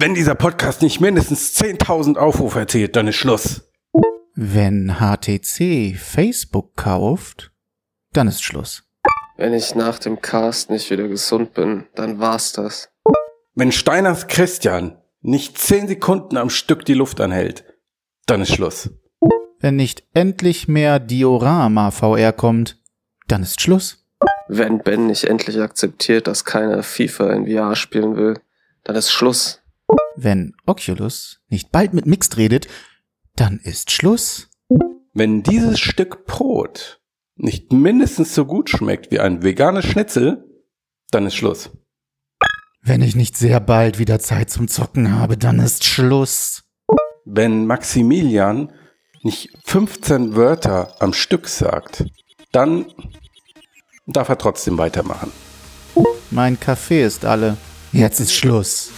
Wenn dieser Podcast nicht mindestens 10.000 Aufrufe erzielt, dann ist Schluss. Wenn HTC Facebook kauft, dann ist Schluss. Wenn ich nach dem Cast nicht wieder gesund bin, dann war's das. Wenn Steiners Christian nicht 10 Sekunden am Stück die Luft anhält, dann ist Schluss. Wenn nicht endlich mehr Diorama VR kommt, dann ist Schluss. Wenn Ben nicht endlich akzeptiert, dass keiner FIFA in VR spielen will, dann ist Schluss. Wenn Oculus nicht bald mit Mixed redet, dann ist Schluss. Wenn dieses Stück Brot nicht mindestens so gut schmeckt wie ein veganes Schnitzel, dann ist Schluss. Wenn ich nicht sehr bald wieder Zeit zum Zocken habe, dann ist Schluss. Wenn Maximilian nicht 15 Wörter am Stück sagt, dann darf er trotzdem weitermachen. Mein Kaffee ist alle. Jetzt ist Schluss.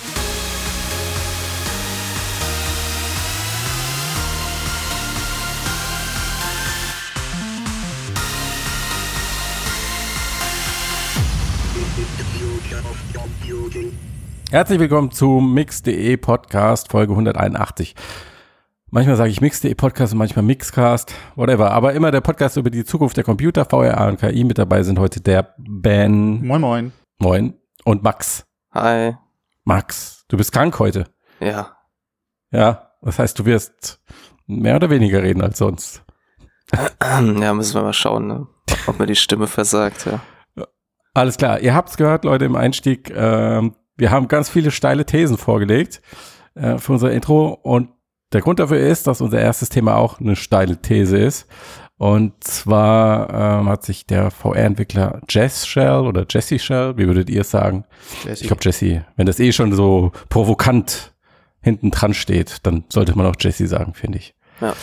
Herzlich willkommen zu Mix.de Podcast Folge 181. Manchmal sage ich Mix.de Podcast und manchmal Mixcast, whatever. Aber immer der Podcast über die Zukunft der Computer, VRA und KI. Mit dabei sind heute der Ben. Moin, moin. Moin. Und Max. Hi. Max, du bist krank heute. Ja. Ja, das heißt, du wirst mehr oder weniger reden als sonst. Ja, müssen wir mal schauen, ne? ob mir die Stimme versagt, ja. Alles klar, ihr habt's gehört, Leute, im Einstieg. Ähm, wir haben ganz viele steile Thesen vorgelegt äh, für unser Intro und der Grund dafür ist, dass unser erstes Thema auch eine steile These ist. Und zwar ähm, hat sich der VR-Entwickler Jess Shell oder Jesse Shell, wie würdet ihr es sagen? Jesse. Ich glaube Jesse. Wenn das eh schon so provokant hinten dran steht, dann sollte man auch Jesse sagen, finde ich. Ja.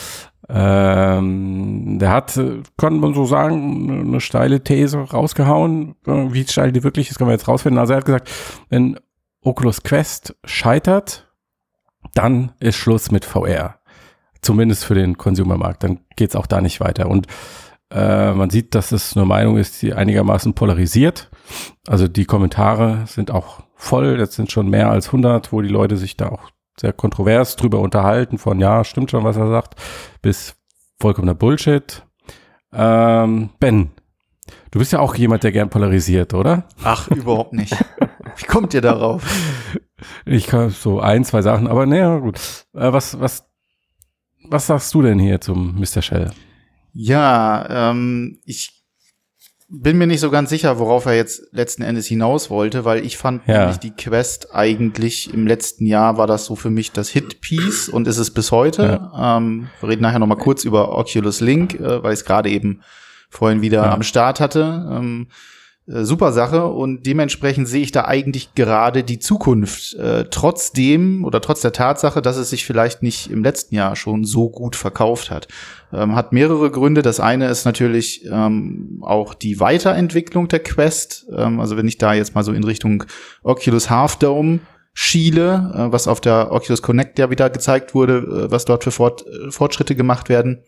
Ähm, der hat, äh, kann man so sagen, eine steile These rausgehauen. Äh, Wie steil die wirklich ist, können wir jetzt rausfinden. Also er hat gesagt, wenn Oculus Quest scheitert, dann ist Schluss mit VR. Zumindest für den Consumermarkt. Dann geht's auch da nicht weiter. Und äh, man sieht, dass es eine Meinung ist, die einigermaßen polarisiert. Also die Kommentare sind auch voll. Jetzt sind schon mehr als 100, wo die Leute sich da auch sehr kontrovers drüber unterhalten. Von ja, stimmt schon, was er sagt, bis vollkommener Bullshit. Ähm, ben, du bist ja auch jemand, der gern polarisiert, oder? Ach, überhaupt nicht. Wie kommt ihr darauf? Ich kann so ein, zwei Sachen, aber naja, gut. Äh, was, was, was sagst du denn hier zum Mr. Shell? Ja, ähm, ich bin mir nicht so ganz sicher, worauf er jetzt letzten Endes hinaus wollte, weil ich fand Ja. nämlich die Quest eigentlich im letzten Jahr war das so für mich das Hit-Piece und ist es bis heute. Ähm, wir reden nachher noch mal kurz über Oculus Link, äh, weil ich es gerade eben vorhin wieder Ja. am Start hatte. Ähm, äh, super Sache und dementsprechend sehe ich da eigentlich gerade die Zukunft. Äh, trotzdem oder trotz der Tatsache, dass es sich vielleicht nicht im letzten Jahr schon so gut verkauft hat. Ähm, hat mehrere Gründe. Das eine ist natürlich ähm, auch die Weiterentwicklung der Quest. Ähm, also wenn ich da jetzt mal so in Richtung Oculus Half Dome schiele, äh, was auf der Oculus Connect ja wieder gezeigt wurde, äh, was dort für Fort, äh, Fortschritte gemacht werden.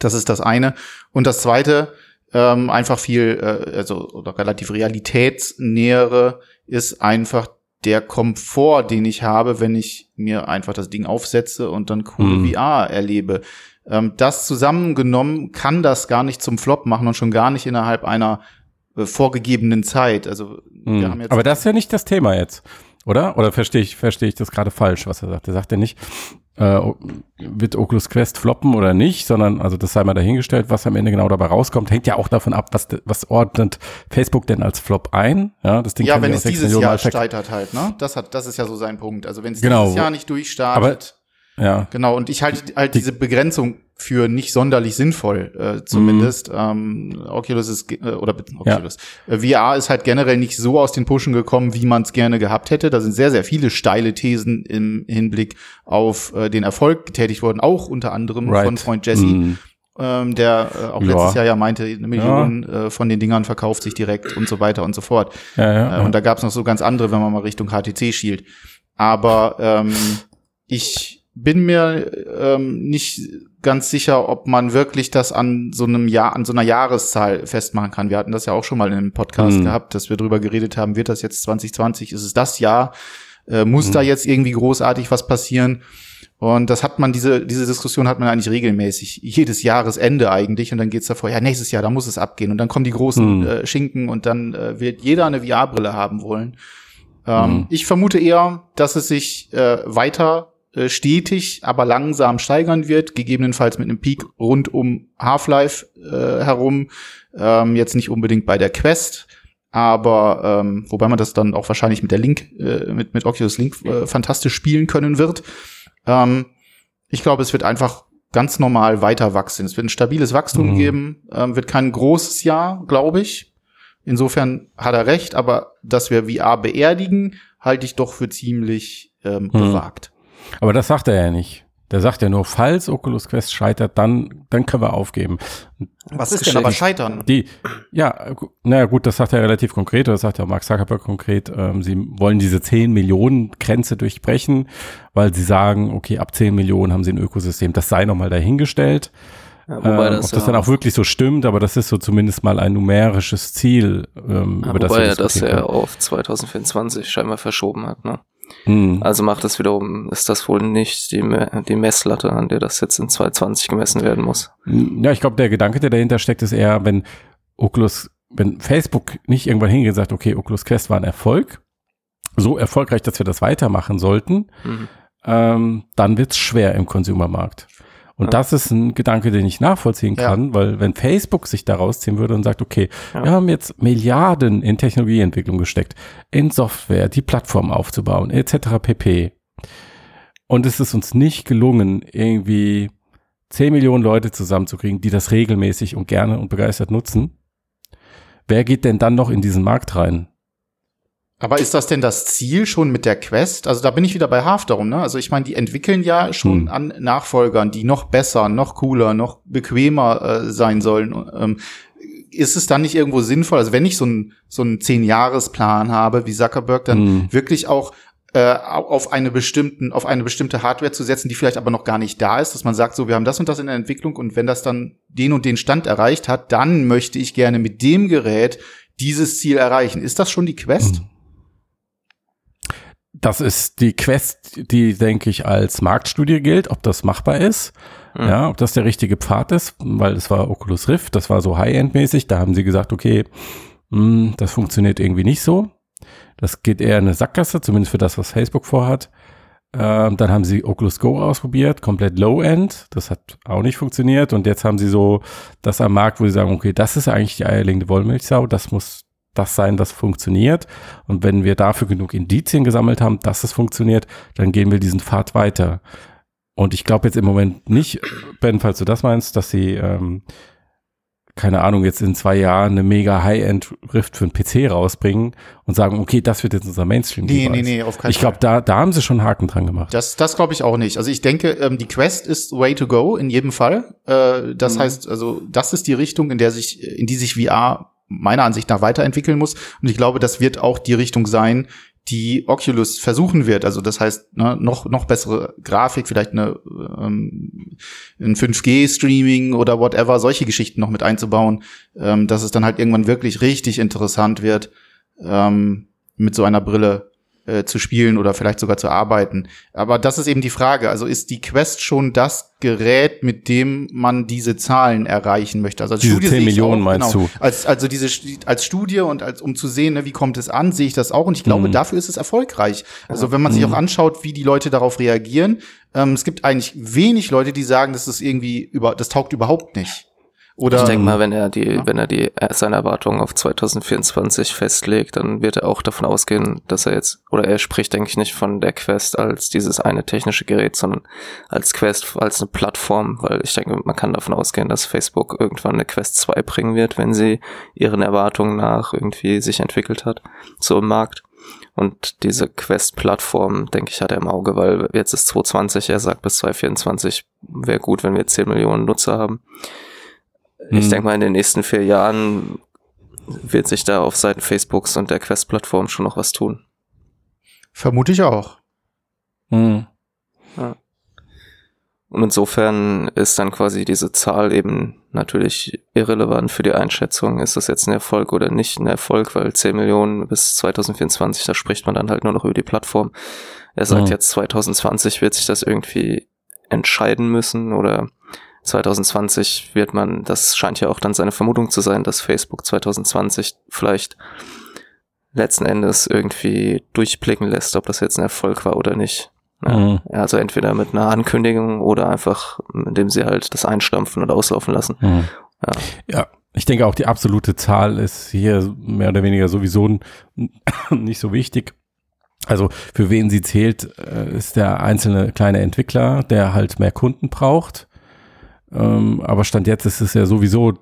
Das ist das eine. Und das zweite, ähm, einfach viel, äh, also oder relativ realitätsnähere ist einfach der Komfort, den ich habe, wenn ich mir einfach das Ding aufsetze und dann coole Mhm. VR erlebe. Ähm, das zusammengenommen kann das gar nicht zum Flop machen und schon gar nicht innerhalb einer äh, vorgegebenen Zeit. Also wir Hm. haben jetzt Aber das ist ja nicht das Thema jetzt, oder? Oder verstehe ich, verstehe ich das gerade falsch, was er sagt? Er sagt ja nicht, äh, wird Oculus Quest floppen oder nicht, sondern, also das sei mal dahingestellt, was am Ende genau dabei rauskommt, hängt ja auch davon ab, was, was ordnet Facebook denn als Flop ein? Ja, das Ding ja, wenn ja es dieses Millionen Jahr scheitert halt, ne? Das hat, das ist ja so sein Punkt. Also wenn es Genau. dieses Jahr nicht durchstartet, Ja, Genau, und ich halte halt diese Begrenzung für nicht sonderlich sinnvoll, äh, zumindest. Ähm, Oculus ist, äh, oder Oculus. Äh, VR ist halt generell nicht so aus den Pushen gekommen, wie man es gerne gehabt hätte. Da sind sehr, sehr viele steile Thesen im Hinblick auf äh, den Erfolg getätigt worden, auch unter anderem right. von Freund Jesse, Hm. ähm, der äh, auch Ja. letztes Jahr ja meinte, eine Million äh, von den Dingern verkauft sich direkt und so weiter und so fort. Ja, ja, Äh, ja. Und da gab es noch so ganz andere, wenn man mal Richtung HTC schielt. Aber ähm, ich bin mir ähm, nicht ganz sicher, ob man wirklich das an so einem Jahr, an so einer Jahreszahl festmachen kann. Wir hatten das ja auch schon mal in einem Podcast Mhm. gehabt, dass wir drüber geredet haben, wird das jetzt 2020, ist es das Jahr? Äh, muss Mhm. da jetzt irgendwie großartig was passieren? Und das hat man, diese, diese Diskussion hat man eigentlich regelmäßig, jedes Jahresende eigentlich. Und dann geht's davor, ja, nächstes Jahr, da muss es abgehen. Und dann kommen die großen Mhm. äh, Schinken und dann äh, wird jeder eine VR-Brille haben wollen. Ähm, Mhm. Ich vermute eher, dass es sich äh, weiter äh, stetig, aber langsam steigern wird, gegebenenfalls mit einem Peak rund um Half-Life äh, herum. Ähm, jetzt nicht unbedingt bei der Quest, aber ähm, wobei man das dann auch wahrscheinlich mit der Link, äh, mit, mit Oculus Link äh, fantastisch spielen können wird. Ähm, ich glaube, es wird einfach ganz normal weiter wachsen. Es wird ein stabiles Wachstum Mhm. geben, ähm, wird kein großes Jahr, glaube ich. Insofern hat er recht, aber dass wir VR beerdigen, halte ich doch für ziemlich ähm, gewagt. Aber das sagt er ja nicht. Der sagt ja nur, falls Oculus Quest scheitert, dann, dann können wir aufgeben. Was ist denn aber. Scheitern? Die, ja, naja gut, das sagt er relativ konkret, oder das sagt ja auch Mark Zuckerberg konkret, ähm, sie wollen diese 10 Millionen Grenze durchbrechen, weil sie sagen, okay, ab 10 Millionen haben sie ein Ökosystem, das sei nochmal dahingestellt. Ja, wobei ähm, das, ob das ja, dann auch wirklich so stimmt, aber das ist so zumindest mal ein numerisches Ziel, ähm, ja, über das wobei er das ja auf 2024 scheinbar verschoben hat. Ne? Können. Hm. Also macht das wiederum, ist das wohl nicht die, die Messlatte, an der das jetzt in 2020 gemessen werden muss. Ja, ich glaube, der Gedanke, der dahinter steckt, ist eher, wenn Oculus, wenn Facebook nicht irgendwann hingeht sagt, okay, Oculus Quest war ein Erfolg, so erfolgreich, dass wir das weitermachen sollten, Mhm. ähm, dann wird's schwer im Konsumermarkt. Und Ja. das ist ein Gedanke, den ich nachvollziehen Ja. kann, weil wenn Facebook sich da rausziehen würde und sagt, okay, Ja. wir haben jetzt Milliarden in Technologieentwicklung gesteckt, in Software, die Plattform aufzubauen, etc. pp. Und es ist uns nicht gelungen, irgendwie 10 Millionen Leute zusammenzukriegen, die das regelmäßig und gerne und begeistert nutzen. Wer geht denn dann noch in diesen Markt rein? Aber ist das denn das Ziel schon mit der Quest? Also da bin ich wieder bei Half darum, ne? Also ich meine, die entwickeln ja schon Hm. an Nachfolgern, die noch besser, noch cooler, noch bequemer äh, sein sollen. Ähm, ist es dann nicht irgendwo sinnvoll, also wenn ich so einen so einen Zehn-Jahres-Plan habe, wie Zuckerberg, dann Hm. wirklich auch äh, au- auf eine bestimmten, auf eine bestimmte Hardware zu setzen, die vielleicht aber noch gar nicht da ist, dass man sagt, so, wir haben das und das in der Entwicklung und wenn das dann den und den Stand erreicht hat, dann möchte ich gerne mit dem Gerät dieses Ziel erreichen. Ist das schon die Quest? Hm. Das ist die Quest, die, denke ich, als Marktstudie gilt, ob das machbar ist. Mhm. Ja, ob das der richtige Pfad ist, weil es war Oculus Rift, das war so High-End-mäßig, da haben sie gesagt, okay, mh, das funktioniert irgendwie nicht so. Das geht eher in eine Sackgasse, zumindest für das, was Facebook vorhat. Ähm, dann haben sie Oculus Go ausprobiert, komplett Low-End, das hat auch nicht funktioniert. Und jetzt haben sie so das am Markt, wo sie sagen, okay, das ist eigentlich die eierlegende Wollmilchsau, das muss das sein, das funktioniert. Und wenn wir dafür genug Indizien gesammelt haben, dass es funktioniert, dann gehen wir diesen Pfad weiter. Und ich glaube jetzt im Moment nicht, Ben, falls du das meinst, dass sie, ähm, keine Ahnung, jetzt in zwei Jahren eine mega High-End-Rift für einen PC rausbringen und sagen, okay, das wird jetzt unser mainstream Nee, nee, nee, auf keinen Ich glaube, da, da haben sie schon Haken dran gemacht. Das, das glaube ich auch nicht. Also ich denke, ähm, die Quest ist way to go in jedem Fall. Äh, das Mhm. heißt, also das ist die Richtung, in der sich, in die sich VR meiner Ansicht nach weiterentwickeln muss. Und ich glaube, das wird auch die Richtung sein, die Oculus versuchen wird. Also das heißt, ne, noch noch bessere Grafik, vielleicht eine ähm, ein 5G-Streaming oder whatever, solche Geschichten noch mit einzubauen, ähm, dass es dann halt irgendwann wirklich richtig interessant wird, ähm, mit so einer Brille äh, zu spielen oder vielleicht sogar zu arbeiten. Aber das ist eben die Frage. Also ist die Quest schon das Gerät, mit dem man diese Zahlen erreichen möchte? Also als Diese 10 sehe ich Millionen auch, meinst genau, du? Als, also diese als Studie und als um zu sehen, ne, wie kommt es an, sehe ich das auch. Und ich glaube, Mhm. dafür ist es erfolgreich. Also wenn man sich auch anschaut, wie die Leute darauf reagieren, ähm, es gibt eigentlich wenig Leute, die sagen, das ist irgendwie über, das taugt überhaupt nicht. Oder ich denke mal, wenn er die, Ja. wenn er die äh, seine Erwartungen auf 2024 festlegt, dann wird er auch davon ausgehen, dass er jetzt oder er spricht, denke ich, nicht von der Quest als dieses eine technische Gerät, sondern als Quest als eine Plattform, weil ich denke, man kann davon ausgehen, dass Facebook irgendwann eine Quest 2 bringen wird, wenn sie ihren Erwartungen nach irgendwie sich entwickelt hat, so im Markt. Und diese Quest-Plattform, denke ich, hat er im Auge, weil jetzt ist 2020, er sagt bis 2024 wäre gut, wenn wir 10 Millionen Nutzer haben. Ich Mhm. denke mal, in den nächsten vier Jahren wird sich da auf Seiten Facebooks und der Quest-Plattform schon noch was tun. vermute ich auch. Hm. Und insofern ist dann quasi diese Zahl eben natürlich irrelevant für die Einschätzung, ist das jetzt ein Erfolg oder nicht ein Erfolg, weil 10 Millionen bis 2024, da spricht man dann halt nur noch über die Plattform. Er sagt Mhm. jetzt 2020 wird sich das irgendwie entscheiden müssen oder 2020 wird man, das scheint ja auch dann seine Vermutung zu sein, dass Facebook 2020 vielleicht letzten Endes irgendwie durchblicken lässt, ob das jetzt ein Erfolg war oder nicht. Ja, Mhm. Also entweder mit einer Ankündigung oder einfach, indem sie halt das einstampfen und auslaufen lassen. Hm. Ja. Ja, ich denke auch die absolute Zahl ist hier mehr oder weniger sowieso nicht so wichtig. Also für wen sie zählt, äh, ist der einzelne kleine Entwickler, der halt mehr Kunden braucht. Ähm, aber Stand jetzt ist es ja sowieso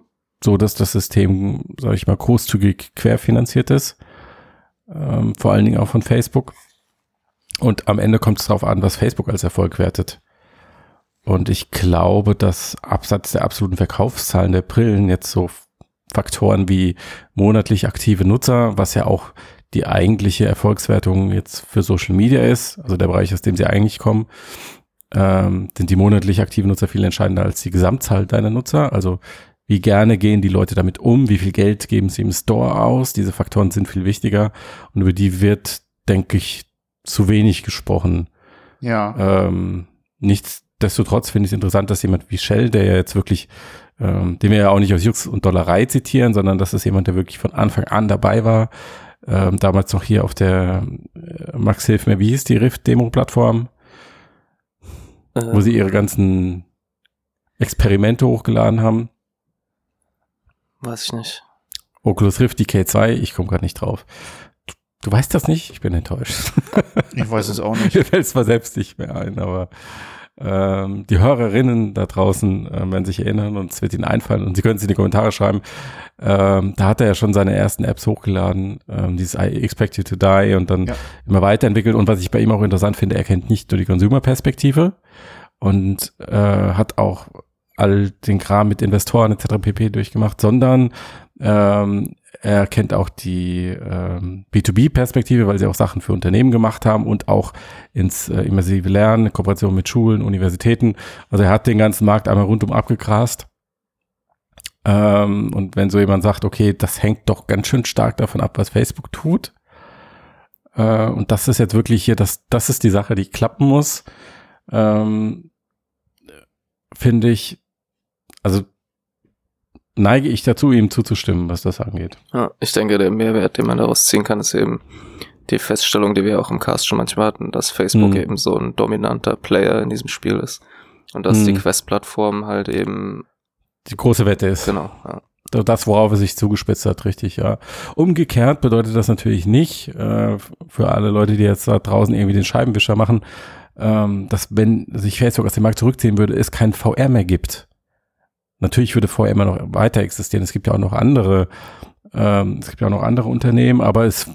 so, dass das System, sage ich mal, großzügig querfinanziert ist. Ähm, vor allen Dingen auch von Facebook. Und am Ende kommt es darauf an, was Facebook als Erfolg wertet. Und ich glaube, dass abseits der absoluten Verkaufszahlen der Brillen jetzt so Faktoren wie monatlich aktive Nutzer, was ja auch die eigentliche Erfolgswertung jetzt für Social Media ist, also der Bereich, aus dem sie eigentlich kommen, ähm, sind die monatlich aktiven Nutzer viel entscheidender als die Gesamtzahl deiner Nutzer. Also wie gerne gehen die Leute damit um, wie viel Geld geben sie im Store aus, diese Faktoren sind viel wichtiger und über die wird, denke ich, zu wenig gesprochen. Ja. Ähm, nichtsdestotrotz finde ich es interessant, dass jemand wie Shell, der ja jetzt wirklich, ähm, den wir ja auch nicht aus Jux und Dollerei zitieren, sondern das ist jemand, der wirklich von Anfang an dabei war, ähm, damals noch hier auf der, äh, Max hilf mir, wie hieß die Rift-Demo-Plattform, wo Äh, sie ihre ganzen Experimente hochgeladen haben. weiß ich nicht. Oculus Rift, die K2, ich komme gerade nicht drauf. Du, du weißt das nicht? Ich bin enttäuscht. Ich weiß es auch nicht. Mir fällt zwar selbst nicht mehr ein, aber ähm, die Hörerinnen da draußen äh, werden sich erinnern und es wird ihnen einfallen und sie können es in die Kommentare schreiben. Ähm, da hat er ja schon seine ersten Apps hochgeladen, ähm, dieses I Expect You to Die und dann Ja. immer weiterentwickelt. Und was ich bei ihm auch interessant finde, er kennt nicht nur die Consumer-Perspektive und äh, hat auch all den Kram mit Investoren etc. pp. durchgemacht, sondern ähm, er kennt auch die ähm, B2B-Perspektive, weil sie auch Sachen für Unternehmen gemacht haben und auch ins äh, immersive Lernen, Kooperation mit Schulen, Universitäten. Also er hat den ganzen Markt einmal rundum abgegrast. Ähm, und wenn so jemand sagt, okay, das hängt doch ganz schön stark davon ab, was Facebook tut. Äh, und das ist jetzt wirklich hier, das, das ist die Sache, die klappen muss. Ähm, finde ich, also neige ich dazu, ihm zuzustimmen, was das angeht. Ja, ich denke, der Mehrwert, den man daraus ziehen kann, ist eben die Feststellung, die wir auch im Cast schon manchmal hatten, dass Facebook Mhm. eben so ein dominanter Player in diesem Spiel ist. Und dass Mhm. die Quest-Plattform halt eben, Die große Wette ist. genau, ja. Das, worauf er sich zugespitzt hat, richtig, ja. Umgekehrt bedeutet das natürlich nicht, äh, für alle Leute, die jetzt da draußen irgendwie den Scheibenwischer machen, ähm, dass wenn sich Facebook aus dem Markt zurückziehen würde, es kein VR mehr gibt. Natürlich würde VR immer noch weiter existieren. Es gibt ja auch noch andere, ähm, es gibt ja auch noch andere Unternehmen, aber es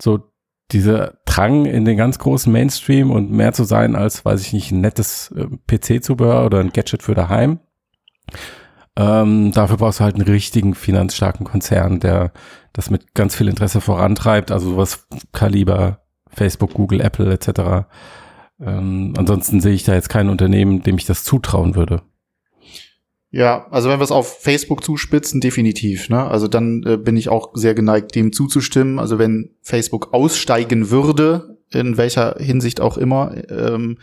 so dieser Drang in den ganz großen Mainstream und mehr zu sein als, weiß ich nicht, ein nettes äh, PC-Zubehör oder ein Gadget für daheim. Ähm, dafür brauchst du halt einen richtigen finanzstarken Konzern, der das mit ganz viel Interesse vorantreibt, also sowas Kaliber Facebook, Google, Apple etc. Ähm, ansonsten sehe ich da jetzt kein Unternehmen, dem ich das zutrauen würde. Ja, also wenn wir es auf Facebook zuspitzen, definitiv. Ne? Also dann äh, bin ich auch sehr geneigt, dem zuzustimmen. Also wenn Facebook aussteigen würde, in welcher Hinsicht auch immer, ähm,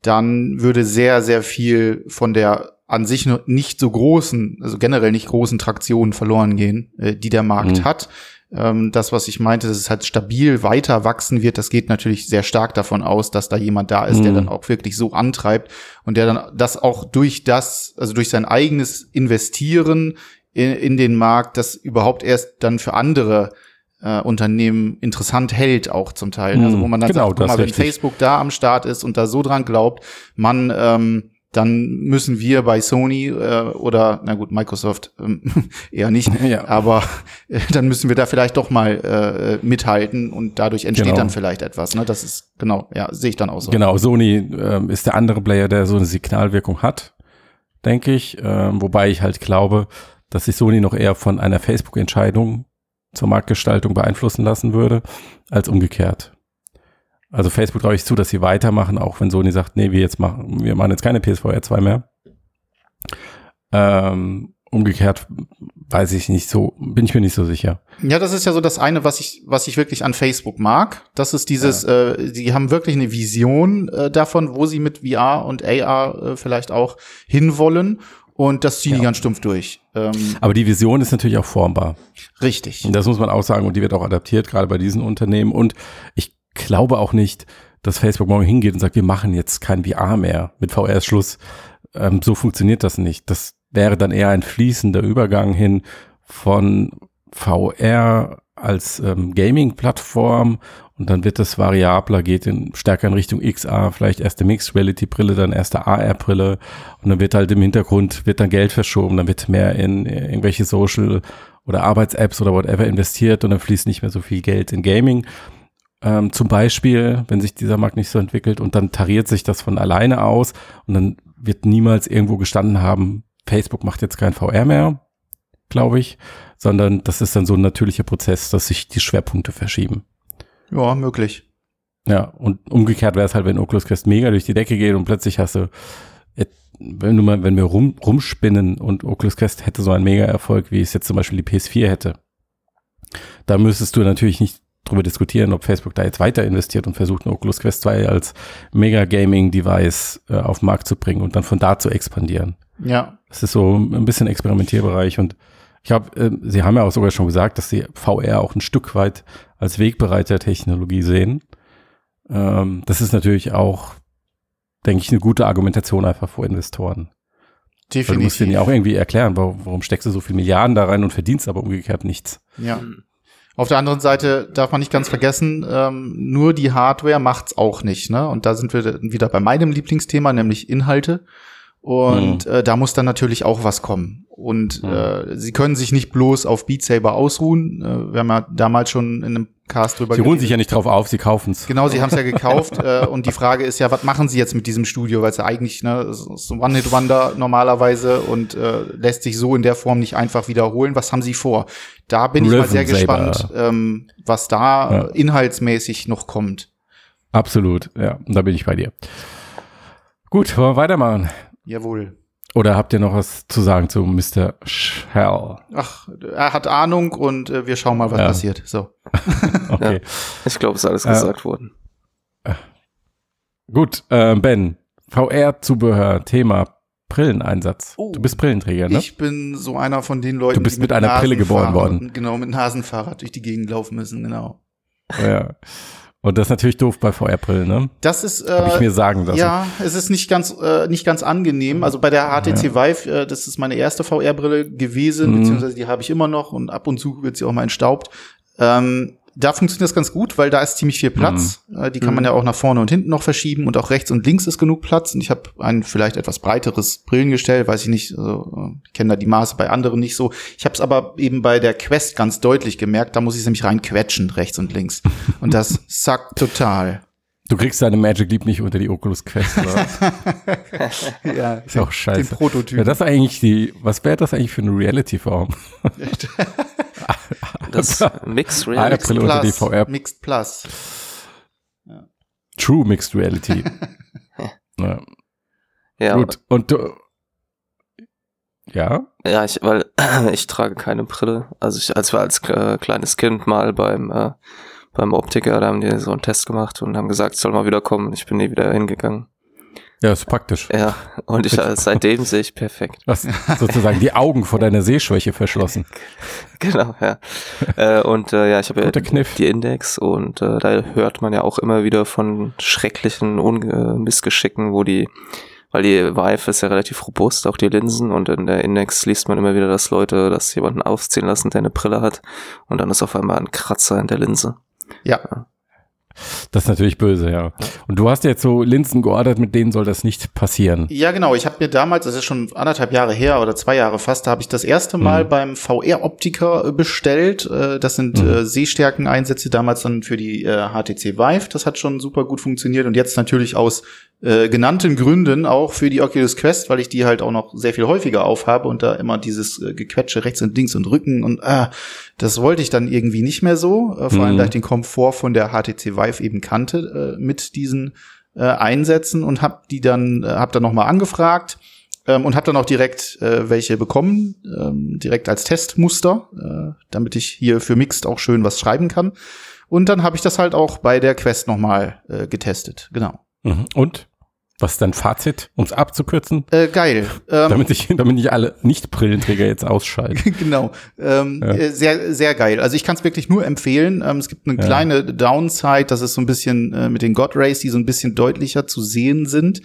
dann würde sehr, sehr viel von der an sich noch nicht so großen, also generell nicht großen Traktion verloren gehen, äh, die der Markt Mhm. hat. Ähm, das, was ich meinte, dass es halt stabil weiter wachsen wird, das geht natürlich sehr stark davon aus, dass da jemand da ist, der Mhm. dann auch wirklich so antreibt und der dann das auch durch das, also durch sein eigenes Investieren in, in den Markt, das überhaupt erst dann für andere äh, Unternehmen interessant hält, auch zum Teil. Mhm. Also wo man dann Genau, sagt, guck mal, wenn richtig. Facebook da am Start ist und da so dran glaubt, man ähm, dann müssen wir bei Sony äh, oder na gut Microsoft ähm, eher nicht, Ja. aber äh, dann müssen wir da vielleicht doch mal äh, mithalten und dadurch entsteht Genau. dann vielleicht etwas. Ne, das ist genau, ja, sehe ich dann auch so. Genau, Sony ähm, ist der andere Player, der so eine Signalwirkung hat, denke ich. Ähm, wobei ich halt glaube, dass sich Sony noch eher von einer Facebook-Entscheidung zur Marktgestaltung beeinflussen lassen würde, als umgekehrt. Also Facebook traue ich zu, dass sie weitermachen, auch wenn Sony sagt, nee, wir jetzt machen, wir machen jetzt keine PSVR 2 mehr. Ähm, umgekehrt weiß ich nicht so, bin ich mir nicht so sicher. Ja, das ist ja so das eine, was ich, was ich wirklich an Facebook mag. Das ist dieses, ja. äh, die haben wirklich eine Vision äh, davon, wo sie mit VR und AR äh, vielleicht auch hinwollen. Und das ziehen ja. die ganz stumpf durch. Ähm, Aber die Vision ist natürlich auch formbar. Richtig. Und das muss man auch sagen. Und die wird auch adaptiert, gerade bei diesen Unternehmen. Und ich glaube auch nicht, dass Facebook morgen hingeht und sagt, wir machen jetzt kein VR mehr. Mit VR ist Schluss. Ähm, so funktioniert das nicht. Das wäre dann eher ein fließender Übergang hin von VR als ähm, Gaming-Plattform und dann wird das variabler, geht in, stärker in Richtung XR, vielleicht erste Mixed Reality Brille, dann erste AR Brille und dann wird halt im Hintergrund, wird dann Geld verschoben, dann wird mehr in irgendwelche Social oder Arbeits-Apps oder whatever investiert und dann fließt nicht mehr so viel Geld in Gaming. Ähm, zum Beispiel, wenn sich dieser Markt nicht so entwickelt und dann tariert sich das von alleine aus und dann wird niemals irgendwo gestanden haben, Facebook macht jetzt kein VR mehr, glaube ich, sondern das ist dann so ein natürlicher Prozess, dass sich die Schwerpunkte verschieben. Ja, möglich. Ja, und umgekehrt wäre es halt, wenn Oculus Quest mega durch die Decke geht und plötzlich hast du, wenn du mal, wenn wir rum, rumspinnen und Oculus Quest hätte so einen mega Erfolg, wie es jetzt zum Beispiel die PS4 hätte, da müsstest du natürlich nicht drüber diskutieren, ob Facebook da jetzt weiter investiert und versucht, ein Oculus Quest 2 als Mega Gaming Device äh, auf den Markt zu bringen und dann von da zu expandieren. Ja. Es ist so ein bisschen Experimentierbereich und ich glaube, äh, Sie haben ja auch sogar schon gesagt, dass Sie VR auch ein Stück weit als Wegbereiter Technologie sehen. Ähm, das ist natürlich auch, denke ich, eine gute Argumentation einfach vor Investoren. Definitiv. Weil du musst denen ja auch irgendwie erklären, warum, warum steckst du so viel Milliarden da rein und verdienst aber umgekehrt nichts. Ja. Auf der anderen Seite darf man nicht ganz vergessen, ähm, nur die Hardware macht's auch nicht. Ne? Und da sind wir wieder bei meinem Lieblingsthema, nämlich Inhalte. Und mhm. äh, da muss dann natürlich auch was kommen. Und mhm. äh, sie können sich nicht bloß auf Beat Saber ausruhen. Äh, wir haben ja damals schon in einem Cast drüber Sie ruhen sich ja nicht drauf auf, sie kaufen's. Genau, sie haben es ja gekauft. äh, und die Frage ist ja, was machen sie jetzt mit diesem Studio? Weil es ja eigentlich ne, so One-Hit-Wonder normalerweise und äh, lässt sich so in der Form nicht einfach wiederholen. Was haben sie vor? Da bin Rhythm ich mal sehr Saber. gespannt, ähm, was da ja. inhaltsmäßig noch kommt. Absolut, ja, da bin ich bei dir. Gut, wollen wir weitermachen. Jawohl. Oder habt ihr noch was zu sagen zu Mr. Shell? Ach, er hat Ahnung und äh, wir schauen mal, was ja. passiert. So. okay. Ja, ich glaube, es ist alles gesagt äh, worden. Äh, gut, äh, Ben, VR-Zubehör, Thema Brilleneinsatz. Oh, du bist Brillenträger, ne? Ich bin so einer von den Leuten, die Du bist die mit, mit einer Brille geboren worden. Genau, mit Nasenfahrrad durch die Gegend laufen müssen, genau. Ja. Und das ist natürlich doof bei VR-Brillen, ne? Das ist, äh, Hab ich mir sagen lassen. Ja, es ist nicht ganz, äh, nicht ganz angenehm. Also bei der HTC ja. Vive, äh, das ist meine erste VR-Brille gewesen, mhm. beziehungsweise die habe ich immer noch und ab und zu wird sie auch mal entstaubt. Ähm, da funktioniert das ganz gut, weil da ist ziemlich viel Platz. Mhm. Äh, die kann man mhm. ja auch nach vorne und hinten noch verschieben und auch rechts und links ist genug Platz. Und ich habe ein vielleicht etwas breiteres Brillengestell, weiß ich nicht, also, ich kenne da die Maße bei anderen nicht so. Ich habe es aber eben bei der Quest ganz deutlich gemerkt, da muss ich es nämlich rein quetschen, rechts und links. Und das sackt total. Du kriegst deine Magic Leap nicht unter die Oculus Quest, oder? ja, ist auch scheiße. Den Prototyp. Wäre das eigentlich die, was wäre das eigentlich für eine Reality-Form? das Mixed Reality Plus. Unter die VR. Mixed Plus. Ja. True Mixed Reality. ja. ja. Gut. Und du, ja? Ja, ich, weil ich trage keine Brille. Also ich, als wir als äh, kleines Kind mal beim äh, beim Optiker, da haben die so einen Test gemacht und haben gesagt, soll mal wieder kommen. Ich bin nie wieder hingegangen. Ja, ist praktisch. Ja, und ich, äh, seitdem sehe ich perfekt. Was, sozusagen die Augen vor deiner Sehschwäche verschlossen. genau, ja. äh, und äh, ja, ich habe ja die Index und äh, da hört man ja auch immer wieder von schrecklichen Un Missgeschicken, wo die, weil die Vive ist ja relativ robust, auch die Linsen und in der Index liest man immer wieder, dass Leute das jemanden aufziehen lassen, der eine Brille hat und dann ist auf einmal ein Kratzer in der Linse. Ja. Das ist natürlich böse, ja. Und du hast jetzt so Linsen geordert, mit denen soll das nicht passieren. Ja, genau. Ich habe mir damals, das ist schon anderthalb Jahre her oder zwei Jahre fast, da habe ich das erste Mal mhm. beim VR-Optiker äh, bestellt. Äh, das sind mhm. äh, Sehstärkeneinsätze damals dann für die HTC Vive. Das hat schon super gut funktioniert und jetzt natürlich aus äh, genannten Gründen auch für die Oculus Quest, weil ich die halt auch noch sehr viel häufiger aufhabe und da immer dieses äh, Gequetsche rechts und links und Rücken und ah, das wollte ich dann irgendwie nicht mehr so, äh, vor allem mhm. da ich den Komfort von der HTC Vive eben kannte, äh, mit diesen äh, Einsätzen und habe die dann, äh, habe dann nochmal angefragt ähm, und habe dann auch direkt äh, welche bekommen, ähm, direkt als Testmuster, äh, damit ich hier für Mixed auch schön was schreiben kann. Und dann habe ich das halt auch bei der Quest nochmal äh, getestet, genau. Mhm. Und? Was ist dein Fazit, um es abzukürzen? Äh, geil. Ähm, damit, ich, damit nicht alle Nicht-Brillenträger jetzt ausschalten. genau. Ähm, Ja. äh, Sehr, sehr geil. Also ich kann es wirklich nur empfehlen. Ähm, es gibt eine Ja. kleine Downside, das ist so ein bisschen äh, mit den God Rays, die so ein bisschen deutlicher zu sehen sind.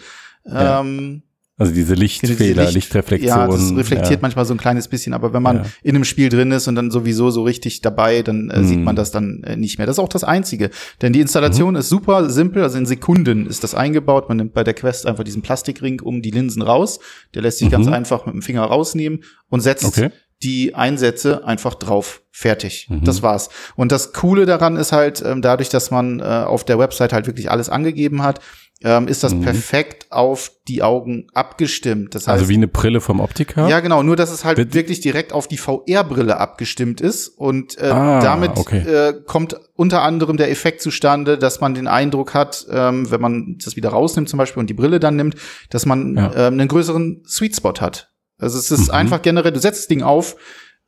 Ja. Ähm, Also diese Lichtfehler, Licht- Lichtreflexion. Ja, das reflektiert ja. manchmal so ein kleines bisschen, aber wenn man Ja. in einem Spiel drin ist und dann sowieso so richtig dabei, dann äh, Mhm. sieht man das dann äh, nicht mehr. Das ist auch das Einzige. Denn die Installation Mhm. ist super simpel, also in Sekunden ist das eingebaut. Man nimmt bei der Quest einfach diesen Plastikring um die Linsen raus. Der lässt sich Mhm. ganz einfach mit dem Finger rausnehmen und setzt Okay. die Einsätze einfach drauf. Fertig. Mhm. Das war's. Und das Coole daran ist halt, ähm, dadurch, dass man äh, auf der Website halt wirklich alles angegeben hat, ähm, ist das Mhm. perfekt auf die Augen abgestimmt. Das heißt, Also wie eine Brille vom Optiker? ja, genau, nur dass es halt Wird- wirklich direkt auf die VR-Brille abgestimmt ist und äh, Ah, damit okay. äh, kommt unter anderem der Effekt zustande, dass man den Eindruck hat, ähm, wenn man das wieder rausnimmt zum Beispiel und die Brille dann nimmt, dass man Ja. ähm, einen größeren Sweet Spot hat. Also es ist Mhm. einfach generell, du setzt das Ding auf,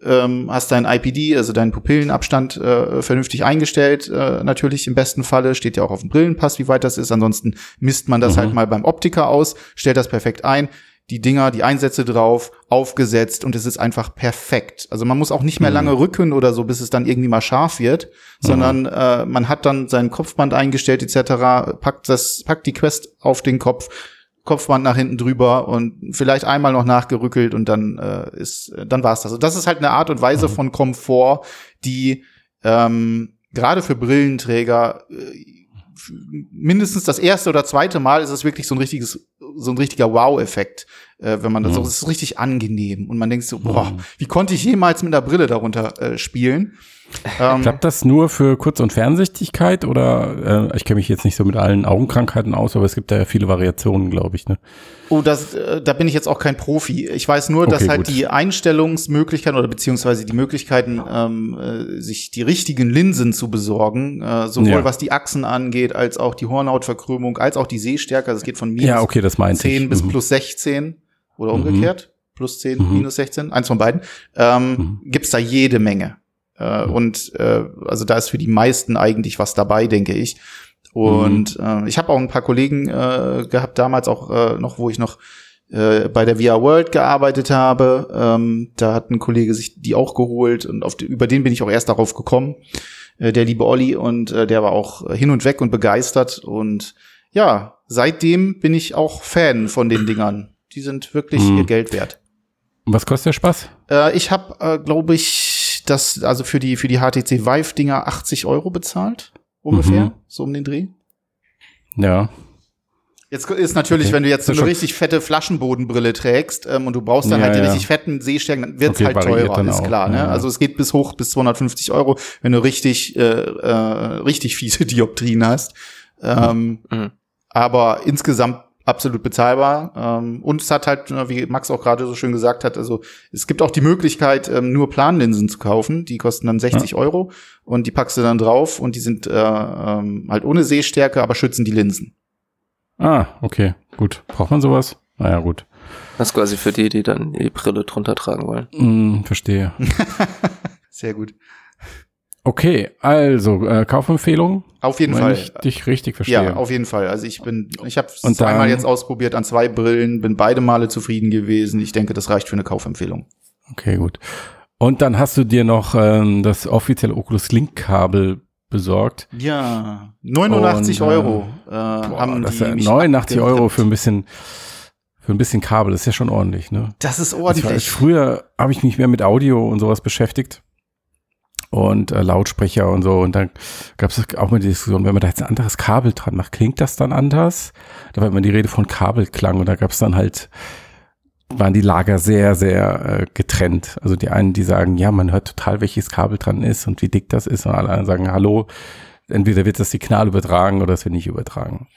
ähm, hast deinen IPD, also deinen Pupillenabstand äh, vernünftig eingestellt, äh, natürlich im besten Falle, steht ja auch auf dem Brillenpass, wie weit das ist. Ansonsten misst man das Mhm. halt mal beim Optiker aus, stellt das perfekt ein, die Dinger, die Einsätze drauf, aufgesetzt und es ist einfach perfekt. Also man muss auch nicht mehr Mhm. lange rücken oder so, bis es dann irgendwie mal scharf wird, sondern äh, man hat dann sein Kopfband eingestellt etc., packt das, packt die Quest auf den Kopf, Kopfband nach hinten drüber und vielleicht einmal noch nachgerückelt und dann äh, ist, dann war's das. Also das ist halt eine Art und Weise Mhm. von Komfort, die ähm, gerade für Brillenträger äh, mindestens das erste oder zweite Mal ist es wirklich so ein richtiges, so ein richtiger Wow-Effekt, äh, wenn man das Mhm. so, es ist richtig angenehm und man denkt so, boah, Mhm. wie konnte ich jemals mit einer Brille darunter äh, spielen? Ähm, Klappt das nur für Kurz- und Fernsichtigkeit oder äh, ich kenne mich jetzt nicht so mit allen Augenkrankheiten aus, aber es gibt da ja viele Variationen, glaube ich. Ne? Oh, das, äh, da bin ich jetzt auch kein Profi. Ich weiß nur, dass Okay, halt gut. die Einstellungsmöglichkeiten oder beziehungsweise die Möglichkeiten, ähm, äh, sich die richtigen Linsen zu besorgen, äh, sowohl Ja. was die Achsen angeht, als auch die Hornhautverkrümmung, als auch die Sehstärke. Also es geht von minus Ja, okay, das meinte 10 ich. bis Mhm. plus 16 oder Mhm. umgekehrt. Plus 10, Mhm. minus 16, eins von beiden. Ähm, Mhm. Gibt's da jede Menge. Äh. Und äh, also da ist für die meisten eigentlich was dabei, denke ich. Und Mhm. äh, ich habe auch ein paar Kollegen äh, gehabt, damals auch äh, noch, wo ich noch äh, bei der VR World gearbeitet habe. Ähm, da hat ein Kollege sich die auch geholt und auf über den bin ich auch erst darauf gekommen. Äh, der liebe Olli und äh, der war auch hin und weg und begeistert. Und ja, seitdem bin ich auch Fan von den Dingern. Die sind wirklich Mhm. ihr Geld wert. Und was kostet der Spaß? Äh, ich habe, äh, glaube ich, das also für die für die HTC Vive Dinger 80 Euro bezahlt ungefähr, Mhm. so um den Dreh. Ja. Jetzt ist natürlich, Okay. wenn du jetzt so eine richtig fette Flaschenbodenbrille trägst ähm, und du brauchst dann Ja, halt die ja. richtig fetten Sehstärken, dann wird's Okay, halt teurer, ist auch. klar. Ne? Ja. Also es geht bis hoch bis 250 Euro, wenn du richtig äh, äh, richtig fiese Dioptrien hast. Ähm, Mhm. Aber insgesamt absolut bezahlbar. Ähm, und es hat halt, wie Max auch gerade so schön gesagt hat, also es gibt auch die Möglichkeit, ähm, nur Planlinsen zu kaufen. Die kosten dann 60 Euro und die packst du dann drauf und die sind äh, ähm, halt ohne Sehstärke, aber schützen die Linsen. Ah, okay, gut. Braucht man sowas? Naja, gut. Das ist quasi für die, die dann die Brille drunter tragen wollen. Hm, verstehe. Sehr gut. Okay, also äh, Kaufempfehlung, Auf jeden wenn Fall. ich dich richtig verstehe. Ja, auf jeden Fall. Also ich bin, ich habe zweimal jetzt ausprobiert an zwei Brillen, bin beide Male zufrieden gewesen. Ich denke, das reicht für eine Kaufempfehlung. Okay, gut. Und dann hast du dir noch ähm, das offizielle Oculus Link Kabel besorgt. Ja, 89 Und, äh, Euro äh, Boah, haben das die ja mich 89 Euro für ein bisschen für ein bisschen Kabel, das ist ja schon ordentlich, ne? Das ist Das war, ordentlich. früher habe ich mich mehr mit Audio und sowas beschäftigt und äh, Lautsprecher und so und dann gab es auch mal die Diskussion, wenn man da jetzt ein anderes Kabel dran macht, klingt das dann anders? Da war immer die Rede von Kabelklang und da gab es dann halt waren die Lager sehr, sehr äh, getrennt. Also die einen, die sagen, ja, man hört total, welches Kabel dran ist und wie dick das ist und alle anderen sagen, hallo, entweder wird das Signal übertragen oder es wird nicht übertragen.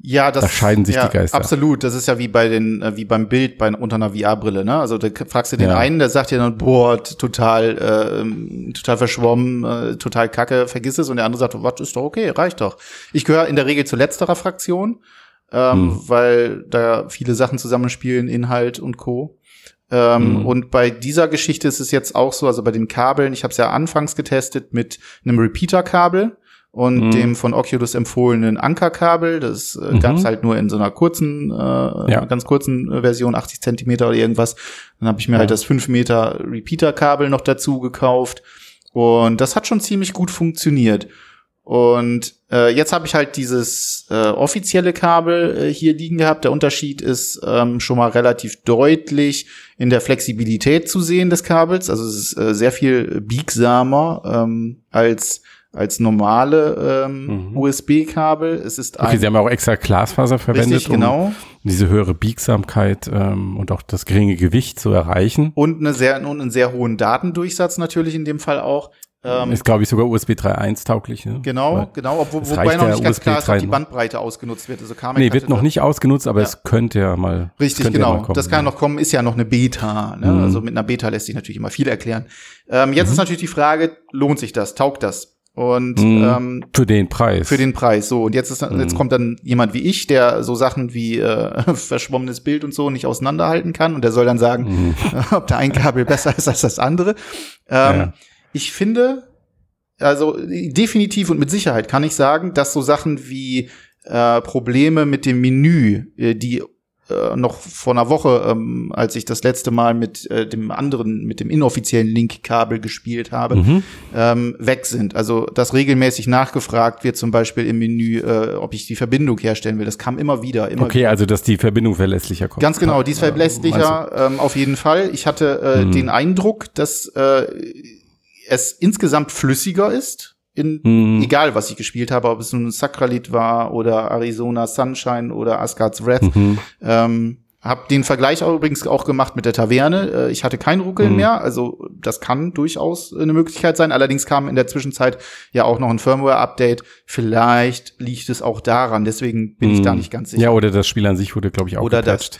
Ja, das Da scheiden sich ja, die Geister. Absolut. Das ist ja wie bei den, äh, wie beim Bild bei unter einer VR-Brille. Ne? Also da fragst du den Ja. einen, der sagt dir dann, boah, total, äh, total verschwommen, äh, total kacke, vergiss es. Und der andere sagt, was ist doch okay, reicht doch. Ich gehöre in der Regel zu letzterer Fraktion, ähm, Hm. weil da viele Sachen zusammenspielen, Inhalt und Co. Ähm, Mhm. Und bei dieser Geschichte ist es jetzt auch so, also bei den Kabeln, ich habe es ja anfangs getestet mit einem Repeater-Kabel und Mhm. dem von Oculus empfohlenen Ankerkabel. Das äh, Mhm. gab's halt nur in so einer kurzen, äh, Ja. ganz kurzen äh, Version, 80 Zentimeter oder irgendwas. Dann habe ich mir Ja. halt das 5 Meter Repeater-Kabel noch dazu gekauft. Und das hat schon ziemlich gut funktioniert. Und äh, jetzt habe ich halt dieses äh, offizielle Kabel äh, hier liegen gehabt. Der Unterschied ist ähm, schon mal relativ deutlich in der Flexibilität zu sehen des Kabels. Also es ist äh, sehr viel biegsamer ähm, als als normale ähm, Mhm. USB-Kabel. Es ist Okay, ein sie haben ja auch extra Glasfaser verwendet, richtig genau um diese höhere Biegsamkeit ähm, und auch das geringe Gewicht zu erreichen. und eine sehr und einen sehr hohen Datendurchsatz natürlich in dem Fall auch. Ähm, ist, glaube ich, sogar USB 3.1 tauglich. Ne? Genau, Weil- genau, obwohl, wobei noch nicht ganz klar ist, ob die 3. Bandbreite ausgenutzt wird. Also Kamek Nee, wird noch nicht ausgenutzt, aber Ja. es könnte ja mal. Richtig, könnte ja genau. mal kommen, das kann ja. noch kommen, ist ja noch eine Beta. Ne? Mhm. Also mit einer Beta lässt sich natürlich immer viel erklären. Ähm, jetzt ist natürlich die Frage, lohnt sich das? Taugt das? Und Mhm. ähm, Für den Preis. für den Preis. So, und jetzt ist jetzt Mhm. kommt dann jemand wie ich, der so Sachen wie äh, verschwommenes Bild und so nicht auseinanderhalten kann und der soll dann sagen, Mhm. ob der ein Kabel besser ist als das andere. Ähm, Ja. Ich finde, also definitiv und mit Sicherheit kann ich sagen, dass so Sachen wie äh, Probleme mit dem Menü, äh, die äh, noch vor einer Woche, ähm, als ich das letzte Mal mit äh, dem anderen, mit dem inoffiziellen Link-Kabel gespielt habe, Mhm. ähm, weg sind. Also, dass regelmäßig nachgefragt wird, zum Beispiel im Menü, äh, ob ich die Verbindung herstellen will. Das kam immer wieder, immer Okay, also dass die Verbindung verlässlicher kommt. Ganz genau, die ist verlässlicher, ähm, auf jeden Fall. Ich hatte äh, Mhm. den Eindruck, dass äh, es insgesamt flüssiger ist. In, Mhm. Egal, was ich gespielt habe, ob es nun Sacralid war oder Arizona Sunshine oder Asgard's Wrath. Mhm. Ähm, hab den Vergleich auch übrigens auch gemacht mit der Taverne. Äh, ich hatte kein Ruckeln Mhm. mehr, also das kann durchaus eine Möglichkeit sein. Allerdings kam in der Zwischenzeit ja auch noch ein Firmware-Update. Vielleicht liegt es auch daran, deswegen bin ich da Mhm. nicht ganz sicher. Ja, oder das Spiel an sich wurde, glaube ich, auch Oder das.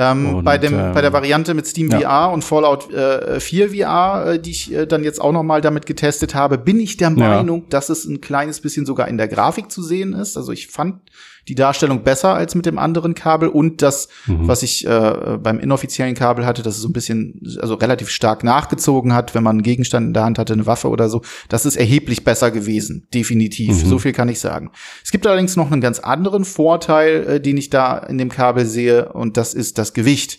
Ähm, Und, bei, dem, ähm, bei der Variante mit Steam ja. VR und Fallout äh, 4 VR, äh, die ich äh, dann jetzt auch noch mal damit getestet habe, bin ich der Meinung, dass es ein kleines bisschen sogar in der Grafik zu sehen ist. Also ich fand die Darstellung besser als mit dem anderen Kabel und das, Mhm. was ich äh, beim inoffiziellen Kabel hatte, dass es so ein bisschen, also relativ stark nachgezogen hat, wenn man einen Gegenstand in der Hand hatte, eine Waffe oder so. Das ist erheblich besser gewesen, definitiv. Mhm. So viel kann ich sagen. Es gibt allerdings noch einen ganz anderen Vorteil, äh, den ich da in dem Kabel sehe, und das ist das Gewicht.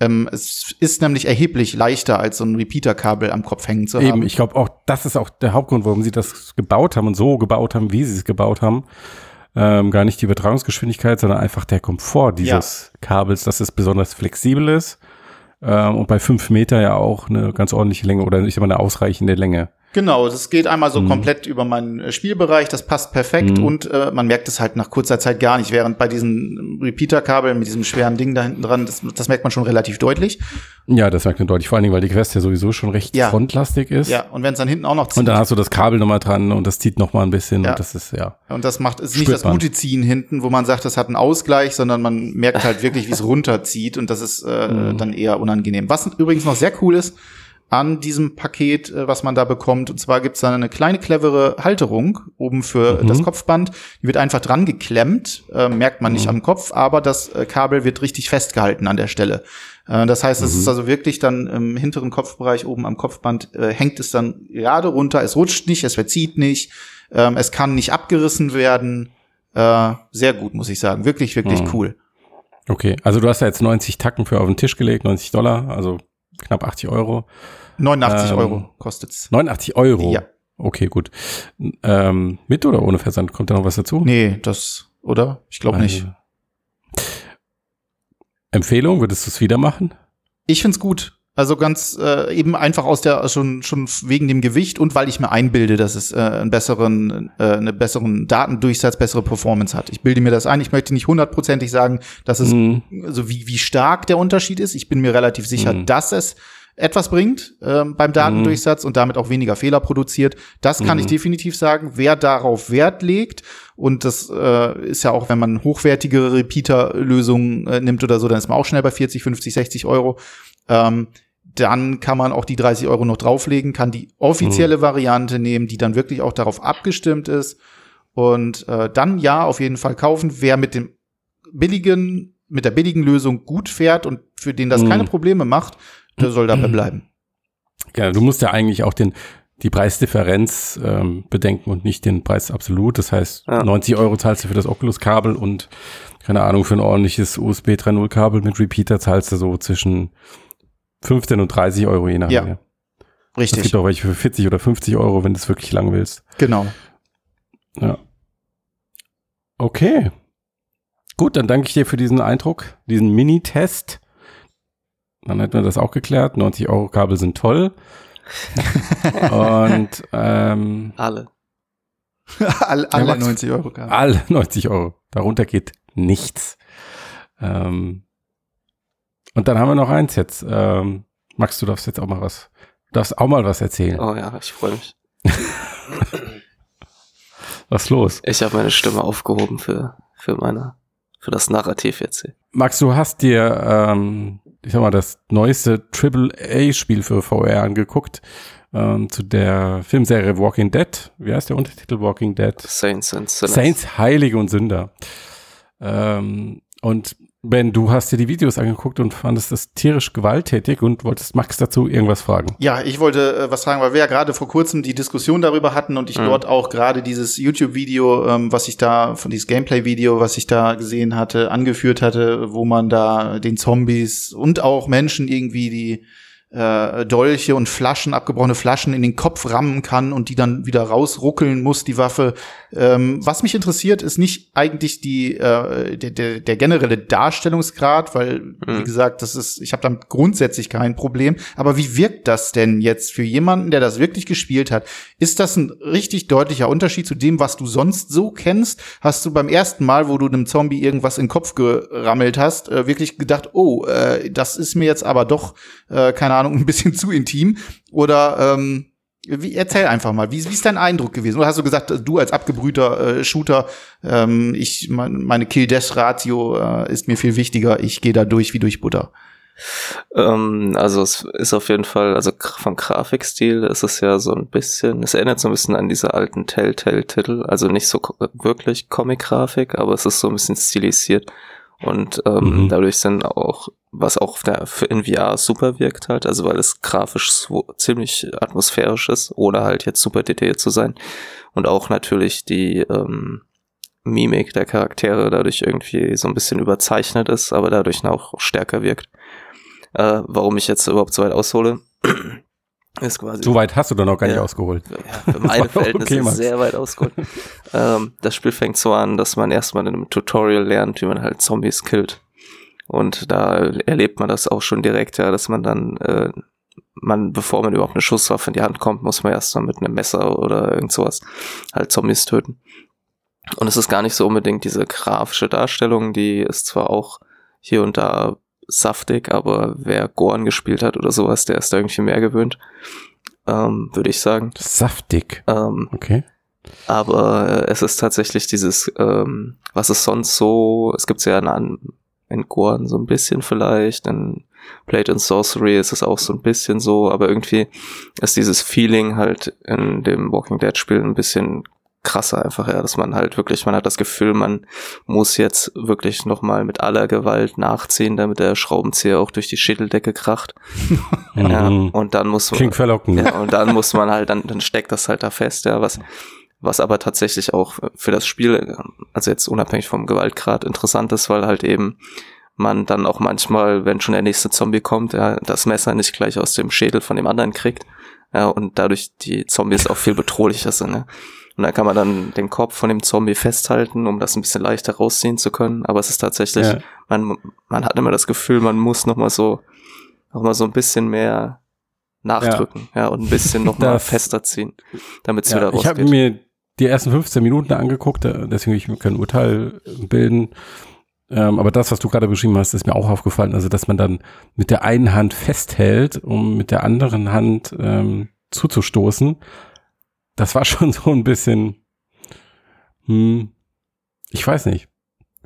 Ähm, es ist nämlich erheblich leichter, als so ein Repeater-Kabel am Kopf hängen zu haben. Eben, ich glaube auch, das ist auch der Hauptgrund, warum sie das gebaut haben und so gebaut haben, wie sie es gebaut haben. Ähm, gar nicht die Übertragungsgeschwindigkeit, sondern einfach der Komfort dieses Kabels, dass es besonders flexibel ist ähm, und bei fünf Meter ja auch eine ganz ordentliche Länge oder ich sag mal eine ausreichende Länge. Genau, das geht einmal so Mhm. komplett über meinen äh, Spielbereich, das passt perfekt Mhm. und äh, man merkt es halt nach kurzer Zeit gar nicht, während bei diesen Repeater-Kabeln mit diesem schweren Ding da hinten dran, das, das merkt man schon relativ deutlich. Ja, das merkt man deutlich, vor allen Dingen, weil die Quest ja sowieso schon recht Ja. frontlastig ist. Ja, und wenn es dann hinten auch noch zieht, Und dann hast du das Kabel nochmal dran und das zieht nochmal ein bisschen Ja. und das ist, ja. und das macht ist nicht das gute Ziehen hinten, wo man sagt, das hat einen Ausgleich, sondern man merkt halt wirklich, wie es runterzieht und das ist äh, Mhm. dann eher unangenehm. Was übrigens noch sehr cool ist an diesem Paket, äh, was man da bekommt, und zwar gibt's da eine kleine clevere Halterung oben für Mhm. das Kopfband. Die wird einfach dran geklemmt, äh, merkt man nicht Mhm. am Kopf, aber das äh, Kabel wird richtig festgehalten an der Stelle. Äh, das heißt, es Mhm. ist also wirklich dann im hinteren Kopfbereich oben am Kopfband äh, hängt es dann gerade runter. Es rutscht nicht, es verzieht nicht, ähm, es kann nicht abgerissen werden. Äh, sehr gut, muss ich sagen. Wirklich, wirklich Mhm. cool. Okay, also du hast da jetzt 90 Tacken für auf den Tisch gelegt, 90 Dollar, also knapp 80 Euro. 89 Ähm, Euro kostet's. 89 Euro? Ja. Okay, gut. Ähm, mit oder ohne Versand? Kommt da noch was dazu? Nee, das, oder? Ich glaube nicht. Also, Empfehlung, würdest du es wieder machen? Ich find's gut. Also ganz äh, eben einfach aus der schon schon wegen dem Gewicht und weil ich mir einbilde, dass es äh, einen besseren äh, eine besseren Datendurchsatz, bessere Performance hat. Ich bilde mir das ein. Ich möchte nicht hundertprozentig sagen, dass es Mhm. also wie wie stark der Unterschied ist. Ich bin mir relativ sicher, Mhm. dass es etwas bringt ähm, beim Datendurchsatz und damit auch weniger Fehler produziert. Das kann ich Mhm. definitiv sagen. Wer darauf Wert legt, und das äh, ist ja auch, wenn man hochwertigere Repeater-Lösungen äh, nimmt oder so, dann ist man auch schnell bei 40, 50, 60 Euro. Ähm, dann kann man auch die 30 Euro noch drauflegen, kann die offizielle Variante nehmen, die dann wirklich auch darauf abgestimmt ist. Und äh, dann ja, auf jeden Fall kaufen. Wer mit dem billigen, mit der billigen Lösung gut fährt und für den das Mhm. keine Probleme macht, der soll dabei bleiben. Ja, du musst ja eigentlich auch den, die Preisdifferenz ähm, bedenken und nicht den Preis absolut. Das heißt, Ja. 90 Euro zahlst du für das Oculus-Kabel und keine Ahnung, für ein ordentliches USB 3.0-Kabel mit Repeater zahlst du so zwischen 15 und 30 Euro je nachdem. Ja. Ja. Es Richtig, gibt auch welche für 40 oder 50 Euro, wenn du es wirklich lang willst. genau. Ja. Okay. Gut, dann danke ich dir für diesen Eindruck, diesen Mini-Test. Dann hätten wir das auch geklärt. 90 Euro Kabel sind toll. Und ähm, Alle. alle alle Max- 90 Euro Kabel. alle 90 Euro. Darunter geht nichts. Ähm, und dann haben wir noch eins jetzt. Ähm, Max, du darfst jetzt auch mal was, du darfst auch mal was erzählen. Oh ja, ich freue mich. Was ist los? Ich habe meine Stimme aufgehoben für, für meine, für das Narrativ jetzt hier. Max, du hast dir, ähm, ich sag mal, das neueste AAA-Spiel für VR angeguckt, ähm, zu der Filmserie Walking Dead. Wie heißt der Untertitel Walking Dead? Saints and Sinners. Saints, Heilige und Sünder. Ähm, und Ben, du hast dir die Videos angeguckt und fandest das tierisch gewalttätig und wolltest Max dazu irgendwas fragen. Ja, ich wollte äh, was fragen, weil wir ja gerade vor kurzem die Diskussion darüber hatten und ich Mhm. dort auch gerade dieses YouTube-Video, ähm, was ich da, von dieses Gameplay-Video, was ich da gesehen hatte, angeführt hatte, wo man da den Zombies und auch Menschen irgendwie die äh, Dolche und Flaschen, abgebrochene Flaschen in den Kopf rammen kann und die dann wieder rausruckeln muss, die Waffe. Ähm, was mich interessiert, ist nicht eigentlich die äh, der, der, der generelle Darstellungsgrad, weil wie Mhm. gesagt, das ist, ich habe damit grundsätzlich kein Problem. Aber wie wirkt das denn jetzt für jemanden, der das wirklich gespielt hat? Ist das ein richtig deutlicher Unterschied zu dem, was du sonst so kennst? Hast du beim ersten Mal, wo du einem Zombie irgendwas in den Kopf gerammelt hast, äh, wirklich gedacht, oh, äh, das ist mir jetzt aber doch, äh, keine Ahnung, ein bisschen zu intim? Oder ähm, wie, erzähl einfach mal, wie, wie ist dein Eindruck gewesen? Oder hast du gesagt, du als abgebrühter äh, Shooter, ähm, ich mein, meine Kill-Death-Ratio äh, ist mir viel wichtiger, ich gehe da durch wie durch Butter. Ähm, also es ist auf jeden Fall, also vom Grafikstil ist es ja so ein bisschen, es erinnert so ein bisschen an diese alten Telltale-Titel, also nicht so wirklich Comic-Grafik, aber es ist so ein bisschen stilisiert und ähm, Mhm. dadurch sind auch, was auch der, für in VR super wirkt halt, also weil es grafisch so ziemlich atmosphärisch ist, ohne halt jetzt super detailliert zu sein und auch natürlich die ähm, Mimik der Charaktere dadurch irgendwie so ein bisschen überzeichnet ist, aber dadurch auch stärker wirkt. Äh, warum ich jetzt überhaupt so weit aushole, ist quasi So weit hast du doch noch gar nicht Ja. ausgeholt. ja, für meine Verhältnisse Okay, sehr weit ausgeholt. ähm, das Spiel fängt so an, dass man erstmal in einem Tutorial lernt, wie man halt Zombies killt. Und da erlebt man das auch schon direkt, ja, dass man dann, äh, man, bevor man überhaupt eine Schusswaffe in die Hand kommt, muss man erstmal mit einem Messer oder irgend sowas halt Zombies töten. Und es ist gar nicht so unbedingt diese grafische Darstellung, die ist zwar auch hier und da saftig, aber wer Goran gespielt hat oder sowas, der ist da irgendwie mehr gewöhnt, ähm, würde ich sagen. Saftig. Ähm, Okay. aber äh, es ist tatsächlich dieses, ähm, was ist sonst so, es gibt ja in, in Goran so ein bisschen vielleicht, in Blade and Sorcery ist es auch so ein bisschen so, aber irgendwie ist dieses Feeling halt in dem Walking Dead Spiel ein bisschen krasser einfach, ja, dass man halt wirklich, man hat das Gefühl, man muss jetzt wirklich nochmal mit aller Gewalt nachziehen, damit der Schraubenzieher auch durch die Schädeldecke kracht. Ja, Mhm. und dann muss man, Klingt verlockend. ja, und dann muss man halt, dann, dann steckt das halt da fest, ja, was, was aber tatsächlich auch für das Spiel, also jetzt unabhängig vom Gewaltgrad interessant ist, weil halt eben man dann auch manchmal, wenn schon der nächste Zombie kommt, ja, das Messer nicht gleich aus dem Schädel von dem anderen kriegt, ja, und dadurch die Zombies auch viel bedrohlicher sind, ne? Und dann kann man dann den Kopf von dem Zombie festhalten, um das ein bisschen leichter rausziehen zu können. Aber es ist tatsächlich, Ja. man, man hat immer das Gefühl, man muss noch mal so, noch mal so ein bisschen mehr nachdrücken, ja, und ein bisschen noch mal Das- fester ziehen, damit es wieder Ja, ich habe rausgeht. mir die ersten 15 Minuten angeguckt, äh, deswegen will ich mir kein Urteil bilden. Ähm, aber das, was du gerade beschrieben hast, ist mir auch aufgefallen. Also, dass man dann mit der einen Hand festhält, um mit der anderen Hand ähm, zuzustoßen. Das war schon so ein bisschen, hm, ich weiß nicht,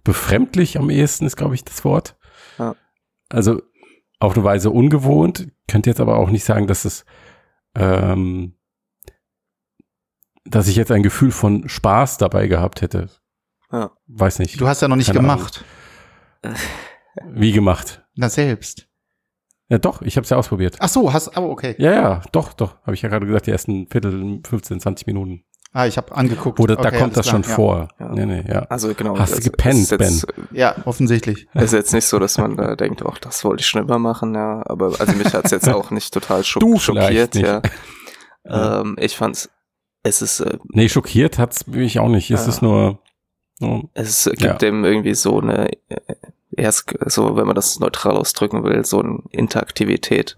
befremdlich am ehesten ist, glaube ich, das Wort. Ja. Also auf eine Weise ungewohnt. Könnt jetzt aber auch nicht sagen, dass es, ähm, dass ich jetzt ein Gefühl von Spaß dabei gehabt hätte. Ja. Weiß nicht. Du hast ja noch nicht Keine gemacht. Ahnung. Wie gemacht? Na selbst. Ja, doch, ich habe es ja ausprobiert. Ach so, hast aber okay. Ja, ja, doch, doch, habe ich ja gerade gesagt, die ersten Viertel, 15, 20 Minuten. Ah, ich habe angeguckt. Oder okay, da kommt das klar, schon ja. vor. Ja. Nee, nee, ja. Also genau. Hast du gepennt, Ben? Ja, offensichtlich. Ist jetzt nicht so, dass man da denkt, ach, das wollte ich schon immer machen, ja. Aber also mich hat's jetzt auch nicht total schock du schockiert, nicht. ja. Ähm, ich fand's, es ist. Äh, nee, schockiert hat's mich auch nicht. Es ist nur. nur es gibt ja. dem irgendwie so eine, äh, erst so, wenn man das neutral ausdrücken will, so eine Interaktivität,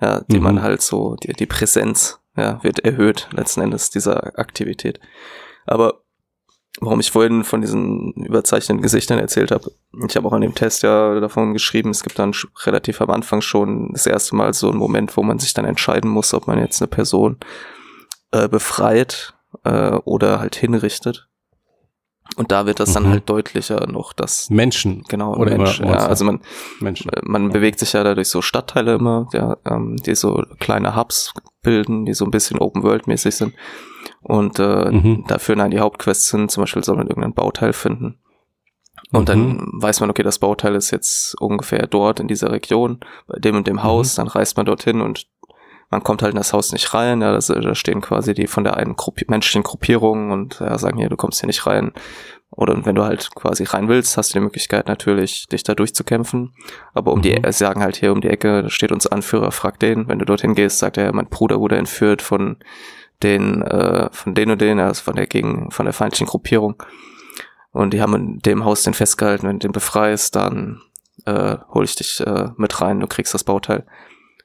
ja, die mhm. man halt so, die, die Präsenz ja, wird erhöht letzten Endes dieser Aktivität. Aber warum ich vorhin von diesen überzeichneten Gesichtern erzählt habe, ich habe auch an dem Test ja davon geschrieben, es gibt dann relativ am Anfang schon das erste Mal so einen Moment, wo man sich dann entscheiden muss, ob man jetzt eine Person äh, befreit äh, oder halt hinrichtet. Und da wird das mhm. dann halt deutlicher noch, dass Menschen genau oder Mensch, ja, also man Menschen. Äh, man bewegt sich ja dadurch so Stadtteile immer, ja, ähm, die so kleine Hubs bilden, die so ein bisschen Open World mäßig sind und äh, mhm. dafür dann die Hauptquests sind. Zum Beispiel soll man irgendein Bauteil finden und mhm. dann weiß man, okay, das Bauteil ist jetzt ungefähr dort in dieser Region bei dem und dem Haus. Mhm. Dann reist man dorthin und man kommt halt in das Haus nicht rein, ja, das, da stehen quasi die von der einen Gruppi menschlichen Gruppierung und ja, sagen hier, du kommst hier nicht rein. Oder wenn du halt quasi rein willst, hast du die Möglichkeit natürlich, dich da durchzukämpfen. Aber um die, mhm. sagen halt hier um die Ecke, da steht unser Anführer, frag den. Wenn du dorthin gehst, sagt er, mein Bruder wurde entführt von den, äh, von den und den, also von der gegen, von der feindlichen Gruppierung. Und die haben in dem Haus den festgehalten, wenn du den befreist, dann äh, hol ich dich äh, mit rein, du kriegst das Bauteil.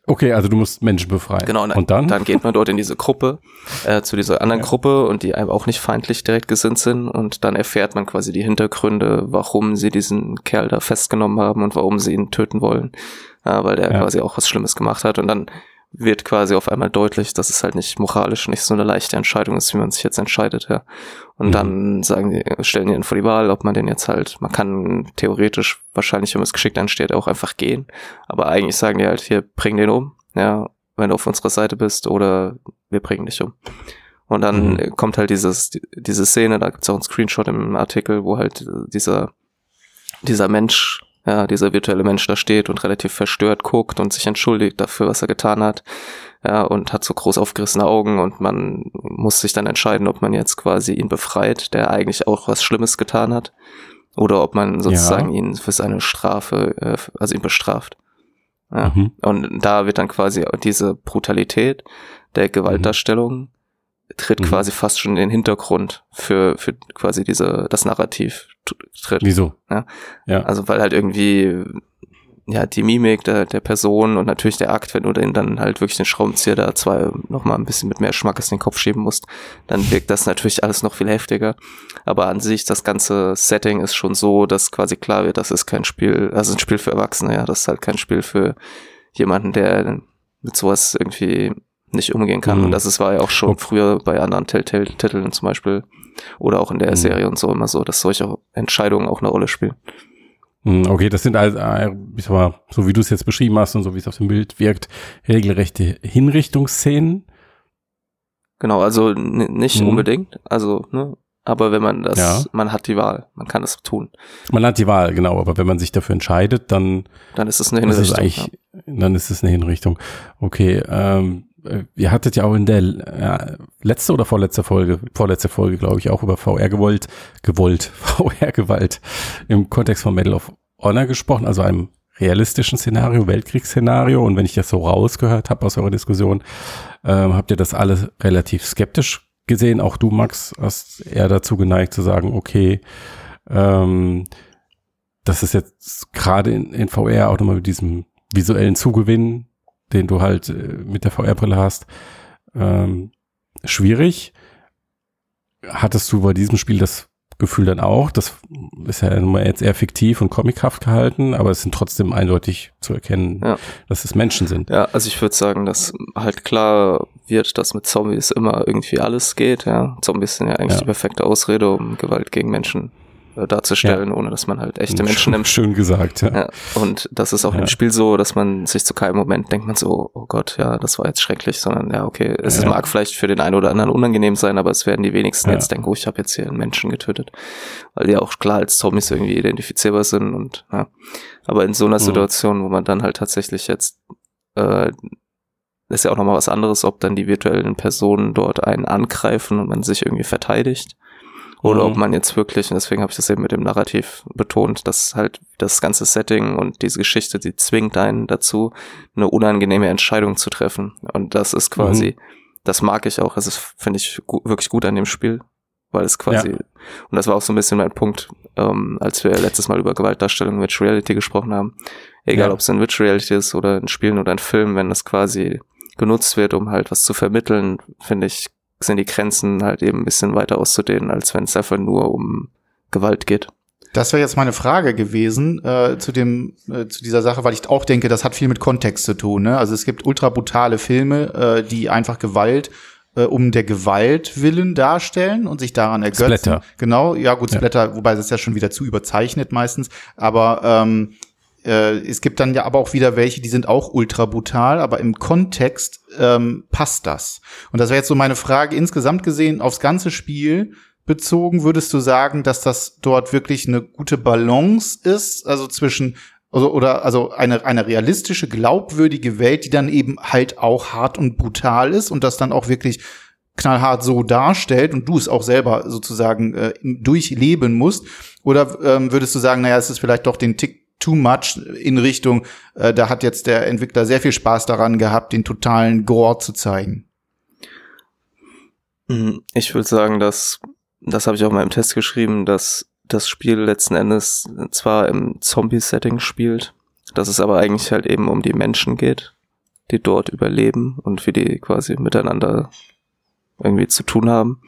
Okay, also du musst Menschen befreien. Genau, und dann? Dann geht man dort in diese Gruppe, äh, zu dieser anderen ja. Gruppe und die einem auch nicht feindlich direkt gesinnt sind und dann erfährt man quasi die Hintergründe, warum sie diesen Kerl da festgenommen haben und warum sie ihn töten wollen, ja, weil der ja. quasi auch was Schlimmes gemacht hat und dann wird quasi auf einmal deutlich, dass es halt nicht moralisch nicht so eine leichte Entscheidung ist, wie man sich jetzt entscheidet, ja. Und mhm. dann sagen die, stellen die ihn vor die Wahl, ob man den jetzt halt, man kann theoretisch wahrscheinlich, wenn man es geschickt ansteht, auch einfach gehen. Aber eigentlich sagen die halt, hier, bring den um, ja, wenn du auf unserer Seite bist, oder wir bringen dich um. Und dann mhm. kommt halt dieses, diese Szene, da gibt's auch einen Screenshot im Artikel, wo halt dieser, dieser Mensch ja, dieser virtuelle Mensch da steht und relativ verstört guckt und sich entschuldigt dafür, was er getan hat, ja, und hat so groß aufgerissene Augen und man muss sich dann entscheiden, ob man jetzt quasi ihn befreit, der eigentlich auch was Schlimmes getan hat, oder ob man sozusagen ja. ihn für seine Strafe, äh, also ihn bestraft. Ja. Mhm. Und da wird dann quasi diese Brutalität der Gewaltdarstellung mhm. Tritt mhm. quasi fast schon in den Hintergrund für, für quasi diese, das Narrativ tritt. Wieso? Ja? ja. Also weil halt irgendwie ja die Mimik der, der Person und natürlich der Akt, wenn du den dann halt wirklich den Schraubenzieher da zwei noch mal ein bisschen mit mehr Schmackes in den Kopf schieben musst, dann wirkt das natürlich alles noch viel heftiger. Aber an sich das ganze Setting ist schon so, dass quasi klar wird, das ist kein Spiel, also ein Spiel für Erwachsene, ja, das ist halt kein Spiel für jemanden, der mit sowas irgendwie nicht umgehen kann. Mhm. Und das ist, war ja auch schon früher bei anderen Telltale-Titeln zum Beispiel oder auch in der mhm. Serie und so immer so, dass solche Entscheidungen auch eine Rolle spielen. Mhm, okay, das sind also, ich sag mal, so wie du es jetzt beschrieben hast und so wie es auf dem Bild wirkt, regelrechte Hinrichtungsszenen. Genau, also nicht mhm. unbedingt, also, ne, aber wenn man das, ja. man hat die Wahl, man kann das tun. Man hat die Wahl, genau, aber wenn man sich dafür entscheidet, dann, dann ist es eine Hinrichtung. Ist ja. Dann ist es eine Hinrichtung. Okay, ähm, äh, ihr hattet ja auch in der ja, letzte oder vorletzte Folge, vorletzte Folge, glaube ich, auch über VR-Gewalt, gewollt, VR-Gewalt im Kontext von Medal of Honor gesprochen, also einem realistischen Szenario, Weltkriegsszenario. Und wenn ich das so rausgehört habe aus eurer Diskussion, ähm, habt ihr das alles relativ skeptisch gesehen. Auch du, Max, hast eher dazu geneigt zu sagen, okay, ähm, das ist jetzt gerade in, in VR auch nochmal mit diesem visuellen Zugewinn den du halt äh, mit der VR-Brille hast, ähm, schwierig. Hattest du bei diesem Spiel das Gefühl dann auch. Das ist ja immer jetzt eher fiktiv und comichaft gehalten, aber es sind trotzdem eindeutig zu erkennen, ja. dass es Menschen sind. Ja, also ich würde sagen, dass halt klar wird, dass mit Zombies immer irgendwie alles geht. Ja, Zombies sind ja eigentlich ja. die perfekte Ausrede, um Gewalt gegen Menschen darzustellen, ja. ohne dass man halt echte Menschen nimmt. Schön gesagt, ja. ja. Und das ist auch ja. im Spiel so, dass man sich zu keinem Moment denkt man so, oh Gott, ja, das war jetzt schrecklich, sondern ja, okay, es mag vielleicht für den einen oder anderen unangenehm sein, aber es werden die wenigsten jetzt denken, oh, ich habe jetzt hier einen Menschen getötet. Weil die auch klar als Zombies irgendwie identifizierbar sind und ja. Aber in so einer mhm. Situation, wo man dann halt tatsächlich jetzt äh, ist ja auch nochmal was anderes, ob dann die virtuellen Personen dort einen angreifen und man sich irgendwie verteidigt oder mhm. ob man jetzt wirklich, und deswegen habe ich das eben mit dem Narrativ betont, dass halt das ganze Setting und diese Geschichte, die zwingt einen dazu, eine unangenehme Entscheidung zu treffen. Und das ist quasi, mhm. das mag ich auch, das ist, finde ich, gu wirklich gut an dem Spiel, weil es quasi, ja. und das war auch so ein bisschen mein Punkt, ähm, als wir letztes Mal über Gewaltdarstellung in Virtual Reality gesprochen haben. Egal, ja. ob es in Virtual Reality ist oder in Spielen oder in Filmen, wenn das quasi genutzt wird, um halt was zu vermitteln, finde ich, sind die Grenzen halt eben ein bisschen weiter auszudehnen, als wenn es einfach nur um Gewalt geht. Das wäre jetzt meine Frage gewesen äh, zu dem äh, zu dieser Sache, weil ich auch denke, das hat viel mit Kontext zu tun. Ne? Also es gibt ultra brutale Filme, äh, die einfach Gewalt äh, um der Gewalt willen darstellen und sich daran ergötzen. Splatter. Genau, ja gut, Splatter, ja. wobei das ist ja schon wieder zu überzeichnet meistens. Aber ähm, äh, es gibt dann ja aber auch wieder welche, die sind auch ultra brutal, aber im Kontext ähm, passt das. Und das wäre jetzt so meine Frage insgesamt gesehen aufs ganze Spiel bezogen, würdest du sagen, dass das dort wirklich eine gute Balance ist, also zwischen also, oder also eine, eine realistische, glaubwürdige Welt, die dann eben halt auch hart und brutal ist und das dann auch wirklich knallhart so darstellt und du es auch selber sozusagen äh, durchleben musst? Oder ähm, würdest du sagen, naja, es ist vielleicht doch den Tick too much in Richtung, äh, da hat jetzt der Entwickler sehr viel Spaß daran gehabt, den totalen Gore zu zeigen. Mhm. Ich würde sagen, dass, das habe ich auch mal im Test geschrieben, dass das Spiel letzten Endes zwar im Zombie-Setting spielt, dass es aber eigentlich halt eben um die Menschen geht, die dort überleben und wie die quasi miteinander irgendwie zu tun haben.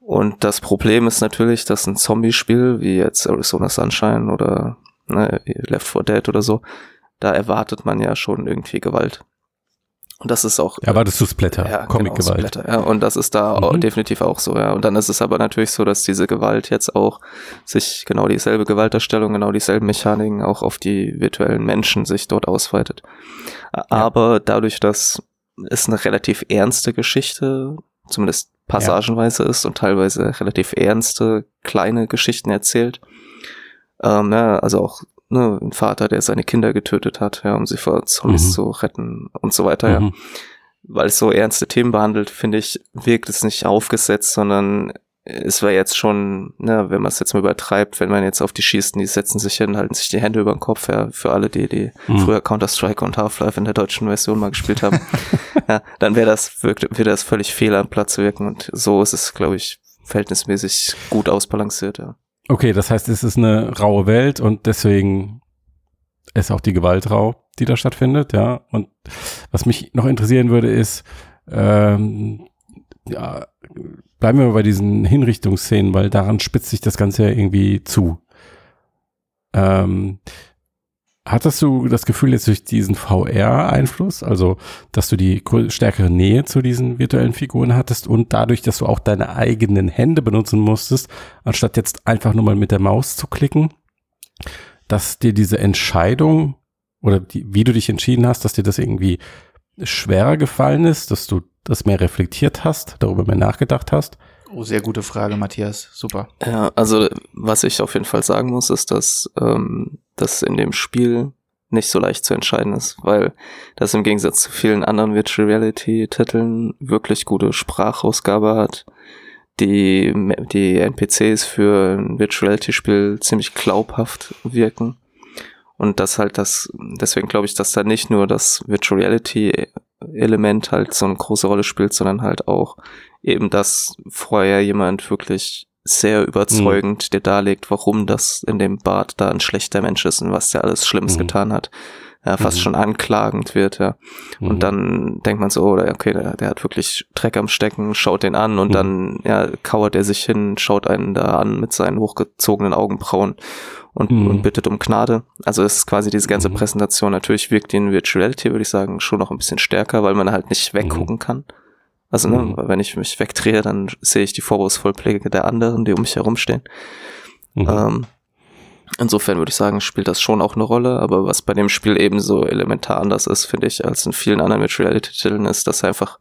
Und das Problem ist natürlich, dass ein Zombie-Spiel wie jetzt Arizona Sunshine oder ne, Left 4 Dead oder so, da erwartet man ja schon irgendwie Gewalt. Und das ist auch. Erwartest du Splatter, ja, Comic-Gewalt. Genau, ja, und das ist da mhm. definitiv auch so, ja. Und dann ist es aber natürlich so, dass diese Gewalt jetzt auch sich genau dieselbe Gewalterstellung, genau dieselben Mechaniken auch auf die virtuellen Menschen sich dort ausweitet. Aber ja. dadurch, dass es eine relativ ernste Geschichte, zumindest passagenweise ja. ist und teilweise relativ ernste, kleine Geschichten erzählt, ähm, ne, also auch ne, ein Vater, der seine Kinder getötet hat, ja, um sie vor Zombies mhm. zu retten und so weiter, mhm. ja. Weil es so ernste Themen behandelt, finde ich, wirkt es nicht aufgesetzt, sondern es war jetzt schon, ne, wenn man es jetzt mal übertreibt, wenn man jetzt auf die schießt, die setzen sich hin, halten sich die Hände über den Kopf, ja, für alle, die, die mhm. früher Counter-Strike und Half-Life in der deutschen Version mal gespielt haben, ja, dann wäre das, wirkt, würde das völlig fehl am Platz wirken und so ist es, glaube ich, verhältnismäßig gut ausbalanciert, ja. Okay, das heißt, es ist eine raue Welt und deswegen ist auch die Gewalt rau, die da stattfindet, ja. Und was mich noch interessieren würde, ist, ähm, ja, bleiben wir mal bei diesen Hinrichtungsszenen, weil daran spitzt sich das Ganze ja irgendwie zu. Ähm, Hattest du das Gefühl jetzt durch diesen VR-Einfluss, also dass du die stärkere Nähe zu diesen virtuellen Figuren hattest und dadurch, dass du auch deine eigenen Hände benutzen musstest, anstatt jetzt einfach nur mal mit der Maus zu klicken, dass dir diese Entscheidung oder die, wie du dich entschieden hast, dass dir das irgendwie schwerer gefallen ist, dass du das mehr reflektiert hast, darüber mehr nachgedacht hast? Oh, sehr gute Frage, Matthias. Super. Ja, also was ich auf jeden Fall sagen muss, ist, dass ähm, das in dem Spiel nicht so leicht zu entscheiden ist, weil das im Gegensatz zu vielen anderen Virtual Reality Titeln wirklich gute Sprachausgabe hat, die, die NPCs für ein Virtual Reality Spiel ziemlich glaubhaft wirken und das halt das, deswegen glaube ich, dass da nicht nur das Virtual Reality Element halt so eine große Rolle spielt, sondern halt auch eben, dass vorher jemand wirklich sehr überzeugend mhm. dir darlegt, warum das in dem Bad da ein schlechter Mensch ist und was der alles Schlimmes mhm. getan hat. ja, fast mhm. schon anklagend wird, ja. Mhm. Und dann denkt man so, oder okay, der, der, hat wirklich Dreck am Stecken, schaut den an und mhm. dann ja, kauert er sich hin, schaut einen da an mit seinen hochgezogenen Augenbrauen und, mhm. und bittet um Gnade. Also es ist quasi diese ganze mhm. Präsentation. Natürlich wirkt die in Virtuality, würde ich sagen, schon noch ein bisschen stärker, weil man halt nicht weggucken mhm. kann. Also ne, wenn ich mich wegdrehe, dann sehe ich die Vorwurfsvollpflege der anderen, die um mich herumstehen. Ähm, Insofern würde ich sagen, spielt das schon auch eine Rolle, aber was bei dem Spiel eben so elementar anders ist, finde ich, als in vielen anderen Virtual Reality-Titeln, ist, dass einfach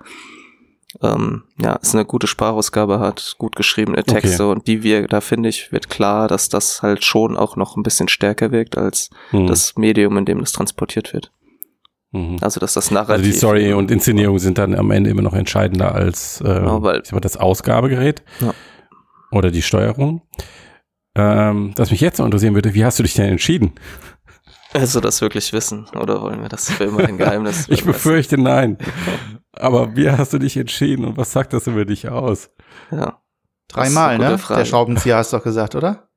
ähm, ja, es eine gute Sprachausgabe hat, gut geschriebene Texte okay. und die wir, da finde ich, wird klar, dass das halt schon auch noch ein bisschen stärker wirkt als mhm. das Medium, in dem das transportiert wird. Mhm. Also dass das Narrativ. Also die Story und Inszenierung sind dann am Ende immer noch entscheidender als äh, genau, weil, ich sag mal, das Ausgabegerät ja. oder die Steuerung. Ähm, was mich jetzt noch interessieren würde, wie hast du dich denn entschieden? Also das wirklich wissen oder wollen wir das für immer ein Geheimnis? ich befürchte nein. Aber wie hast du dich entschieden und was sagt das über dich aus? Ja. Dreimal, ne? Frage. Der Schraubenzieher hast du doch gesagt, oder?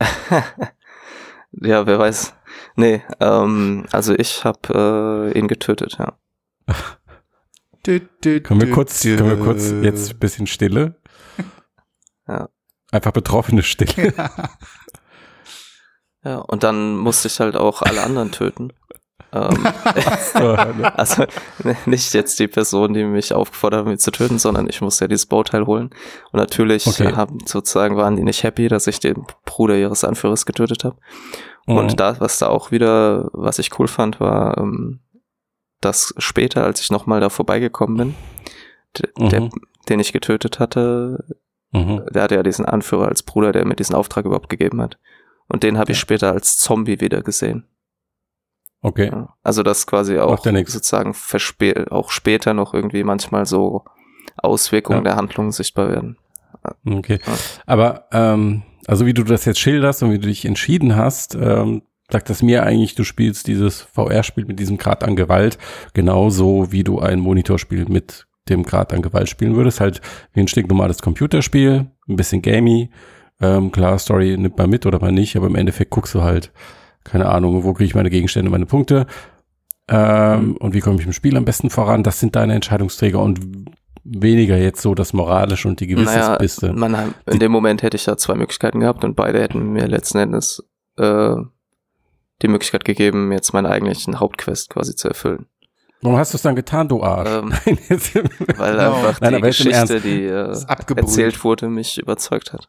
ja, wer weiß. Nee, ähm, also ich habe äh, ihn getötet, ja. können wir kurz, können wir kurz jetzt ein bisschen Stille? Ja. Einfach betroffene Stille. ja, und dann musste ich halt auch alle anderen töten. Ähm, also nicht jetzt die Person, die mich aufgefordert hat, mich zu töten, sondern ich musste ja dieses Bauteil holen. Und natürlich okay. haben sozusagen waren die nicht happy, dass ich den Bruder ihres Anführers getötet habe. Mhm. Und da, was da auch wieder, was ich cool fand, war, ähm, dass später, als ich nochmal da vorbeigekommen bin, mhm. der, den ich getötet hatte, Mhm. Der hatte ja diesen Anführer als Bruder, der mir diesen Auftrag überhaupt gegeben hat. Und den habe ich später als Zombie wieder gesehen. Okay. Also das quasi auch sozusagen auch später noch irgendwie manchmal so Auswirkungen ja. der Handlungen sichtbar werden. Okay. Ja. Aber ähm, also wie du das jetzt schilderst und wie du dich entschieden hast, ähm, sagt das mir eigentlich, du spielst dieses VR-Spiel mit diesem Grad an Gewalt genauso wie du ein Monitorspiel mit dem Grad an Gewalt spielen würdest. Halt wie ein stinknormales Computerspiel, ein bisschen gamey. Ähm, klar, Story nimmt man mit oder mal nicht, aber im Endeffekt guckst du halt, keine Ahnung, wo kriege ich meine Gegenstände, meine Punkte ähm, mhm. und wie komme ich im Spiel am besten voran. Das sind deine Entscheidungsträger und weniger jetzt so das Moralische und die Gewissensbisse. Naja, man, in dem Moment hätte ich ja zwei Möglichkeiten gehabt und beide hätten mir letzten Endes äh, die Möglichkeit gegeben, jetzt meinen eigentlichen Hauptquest quasi zu erfüllen. Warum hast du es dann getan, du Arsch? Ähm, weil no. einfach Nein, die Geschichte, die äh, erzählt wurde, mich überzeugt hat.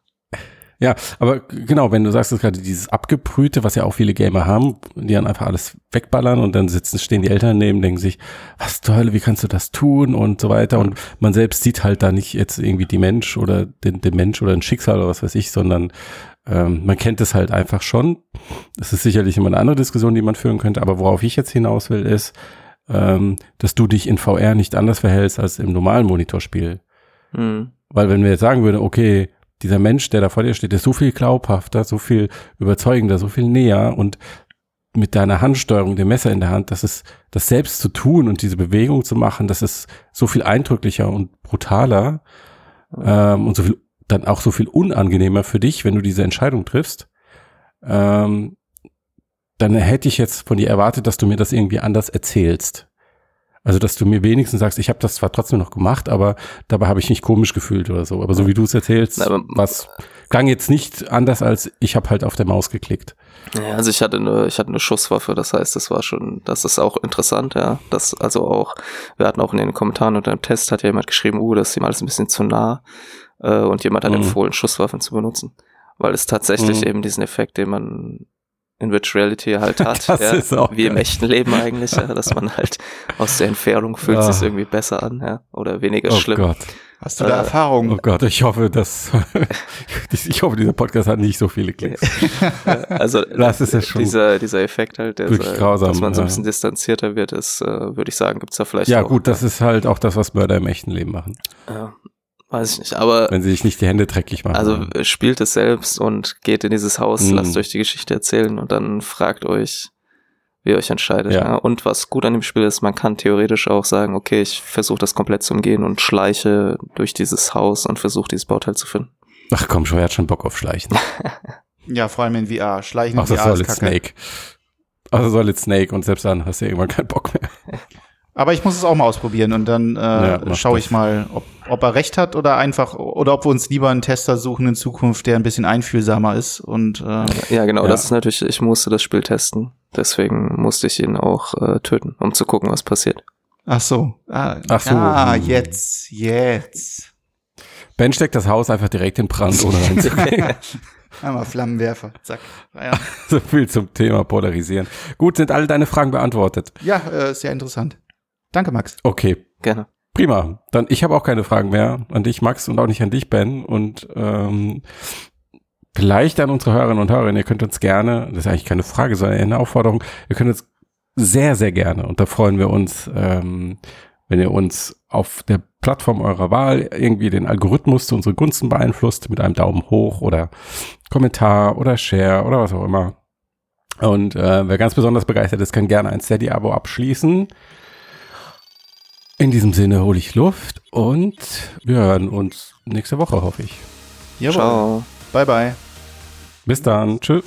Ja, aber genau, wenn du sagst, dass gerade dieses Abgebrühte, was ja auch viele Gamer haben, die dann einfach alles wegballern und dann sitzen, stehen die Eltern neben, denken sich, was zur Hölle, wie kannst du das tun und so weiter. Und man selbst sieht halt da nicht jetzt irgendwie die Mensch oder den, den Mensch oder ein Schicksal oder was weiß ich, sondern ähm, man kennt es halt einfach schon. Das ist sicherlich immer eine andere Diskussion, die man führen könnte, aber worauf ich jetzt hinaus will, ist, ähm, dass du dich in VR nicht anders verhältst als im normalen Monitorspiel. Mhm. Weil wenn wir jetzt sagen würden, okay, dieser Mensch, der da vor dir steht, ist so viel glaubhafter, so viel überzeugender, so viel näher und mit deiner Handsteuerung, dem Messer in der Hand, das ist, das selbst zu tun und diese Bewegung zu machen, das ist so viel eindrücklicher und brutaler ähm, und so viel, dann auch so viel unangenehmer für dich, wenn du diese Entscheidung triffst. Ähm, dann hätte ich jetzt von dir erwartet, dass du mir das irgendwie anders erzählst. Also, dass du mir wenigstens sagst, ich habe das zwar trotzdem noch gemacht, aber dabei habe ich mich komisch gefühlt oder so. Aber so wie du es erzählst, aber, was klang jetzt nicht anders als ich habe halt auf der Maus geklickt. Ja, also ich hatte eine, ich hatte eine Schusswaffe, das heißt, das war schon, das ist auch interessant, ja. Das, also auch, wir hatten auch in den Kommentaren unter dem Test hat ja jemand geschrieben, uh, das ist ihm alles ein bisschen zu nah. Äh, und jemand hat mhm. empfohlen, Schusswaffen zu benutzen. Weil es tatsächlich mhm. eben diesen Effekt, den man in Virtual Reality halt hat. Das ja, ist auch wie geil. im echten Leben eigentlich, ja, dass man halt aus der Entfernung fühlt ja. sich irgendwie besser an, ja, oder weniger oh schlimm. Gott. Hast du da äh, Erfahrung? Oh Gott, ich hoffe, dass ich hoffe, dieser Podcast hat nicht so viele Klicks. also das ist ja schon dieser dieser Effekt halt, der grausam, dass man so ein bisschen distanzierter wird, ist, äh, würde ich sagen, gibt's da vielleicht. Ja auch, gut, das ist halt auch das, was Mörder im echten Leben machen. Ja. Weiß ich nicht, aber. Wenn sie sich nicht die Hände dreckig machen. Also spielt es selbst und geht in dieses Haus, mhm. lasst euch die Geschichte erzählen und dann fragt euch, wie ihr euch entscheidet. Ja. ja. Und was gut an dem Spiel ist, man kann theoretisch auch sagen, okay, ich versuche das komplett zu umgehen und schleiche durch dieses Haus und versuche dieses Bauteil zu finden. Ach komm, schon, er hat schon Bock auf Schleichen. ja, vor allem in VR. Schleichen in Ach, VR das ist Snake. Also Solid Snake und selbst dann hast du irgendwann keinen Bock mehr. Aber ich muss es auch mal ausprobieren und dann äh, ja, schaue ich mal, ob, ob er recht hat oder einfach, oder ob wir uns lieber einen Tester suchen in Zukunft, der ein bisschen einfühlsamer ist. Und äh, ja, genau, ja. das ist natürlich, ich musste das Spiel testen. Deswegen musste ich ihn auch äh, töten, um zu gucken, was passiert. Ach so. Ah, Ach so. Ah, jetzt, jetzt. Ben steckt das Haus einfach direkt in Brand, ohne reinzugehen. Einmal Flammenwerfer, zack. Ja. so viel zum Thema Polarisieren. Gut, sind alle deine Fragen beantwortet? Ja, äh, sehr interessant. Danke, Max. Okay. Gerne. Prima. Dann ich habe auch keine Fragen mehr an dich, Max, und auch nicht an dich, Ben. Und ähm, vielleicht an unsere Hörerinnen und Hörer. Ihr könnt uns gerne, das ist eigentlich keine Frage, sondern eine Aufforderung, ihr könnt uns sehr, sehr gerne, und da freuen wir uns, ähm, wenn ihr uns auf der Plattform eurer Wahl irgendwie den Algorithmus zu unseren Gunsten beeinflusst mit einem Daumen hoch oder Kommentar oder Share oder was auch immer. Und äh, wer ganz besonders begeistert ist, kann gerne ein Steady-Abo abschließen. In diesem Sinne hole ich Luft und wir hören uns nächste Woche, hoffe ich. Jawohl. Ciao. Bye, bye. Bis dann. Tschüss.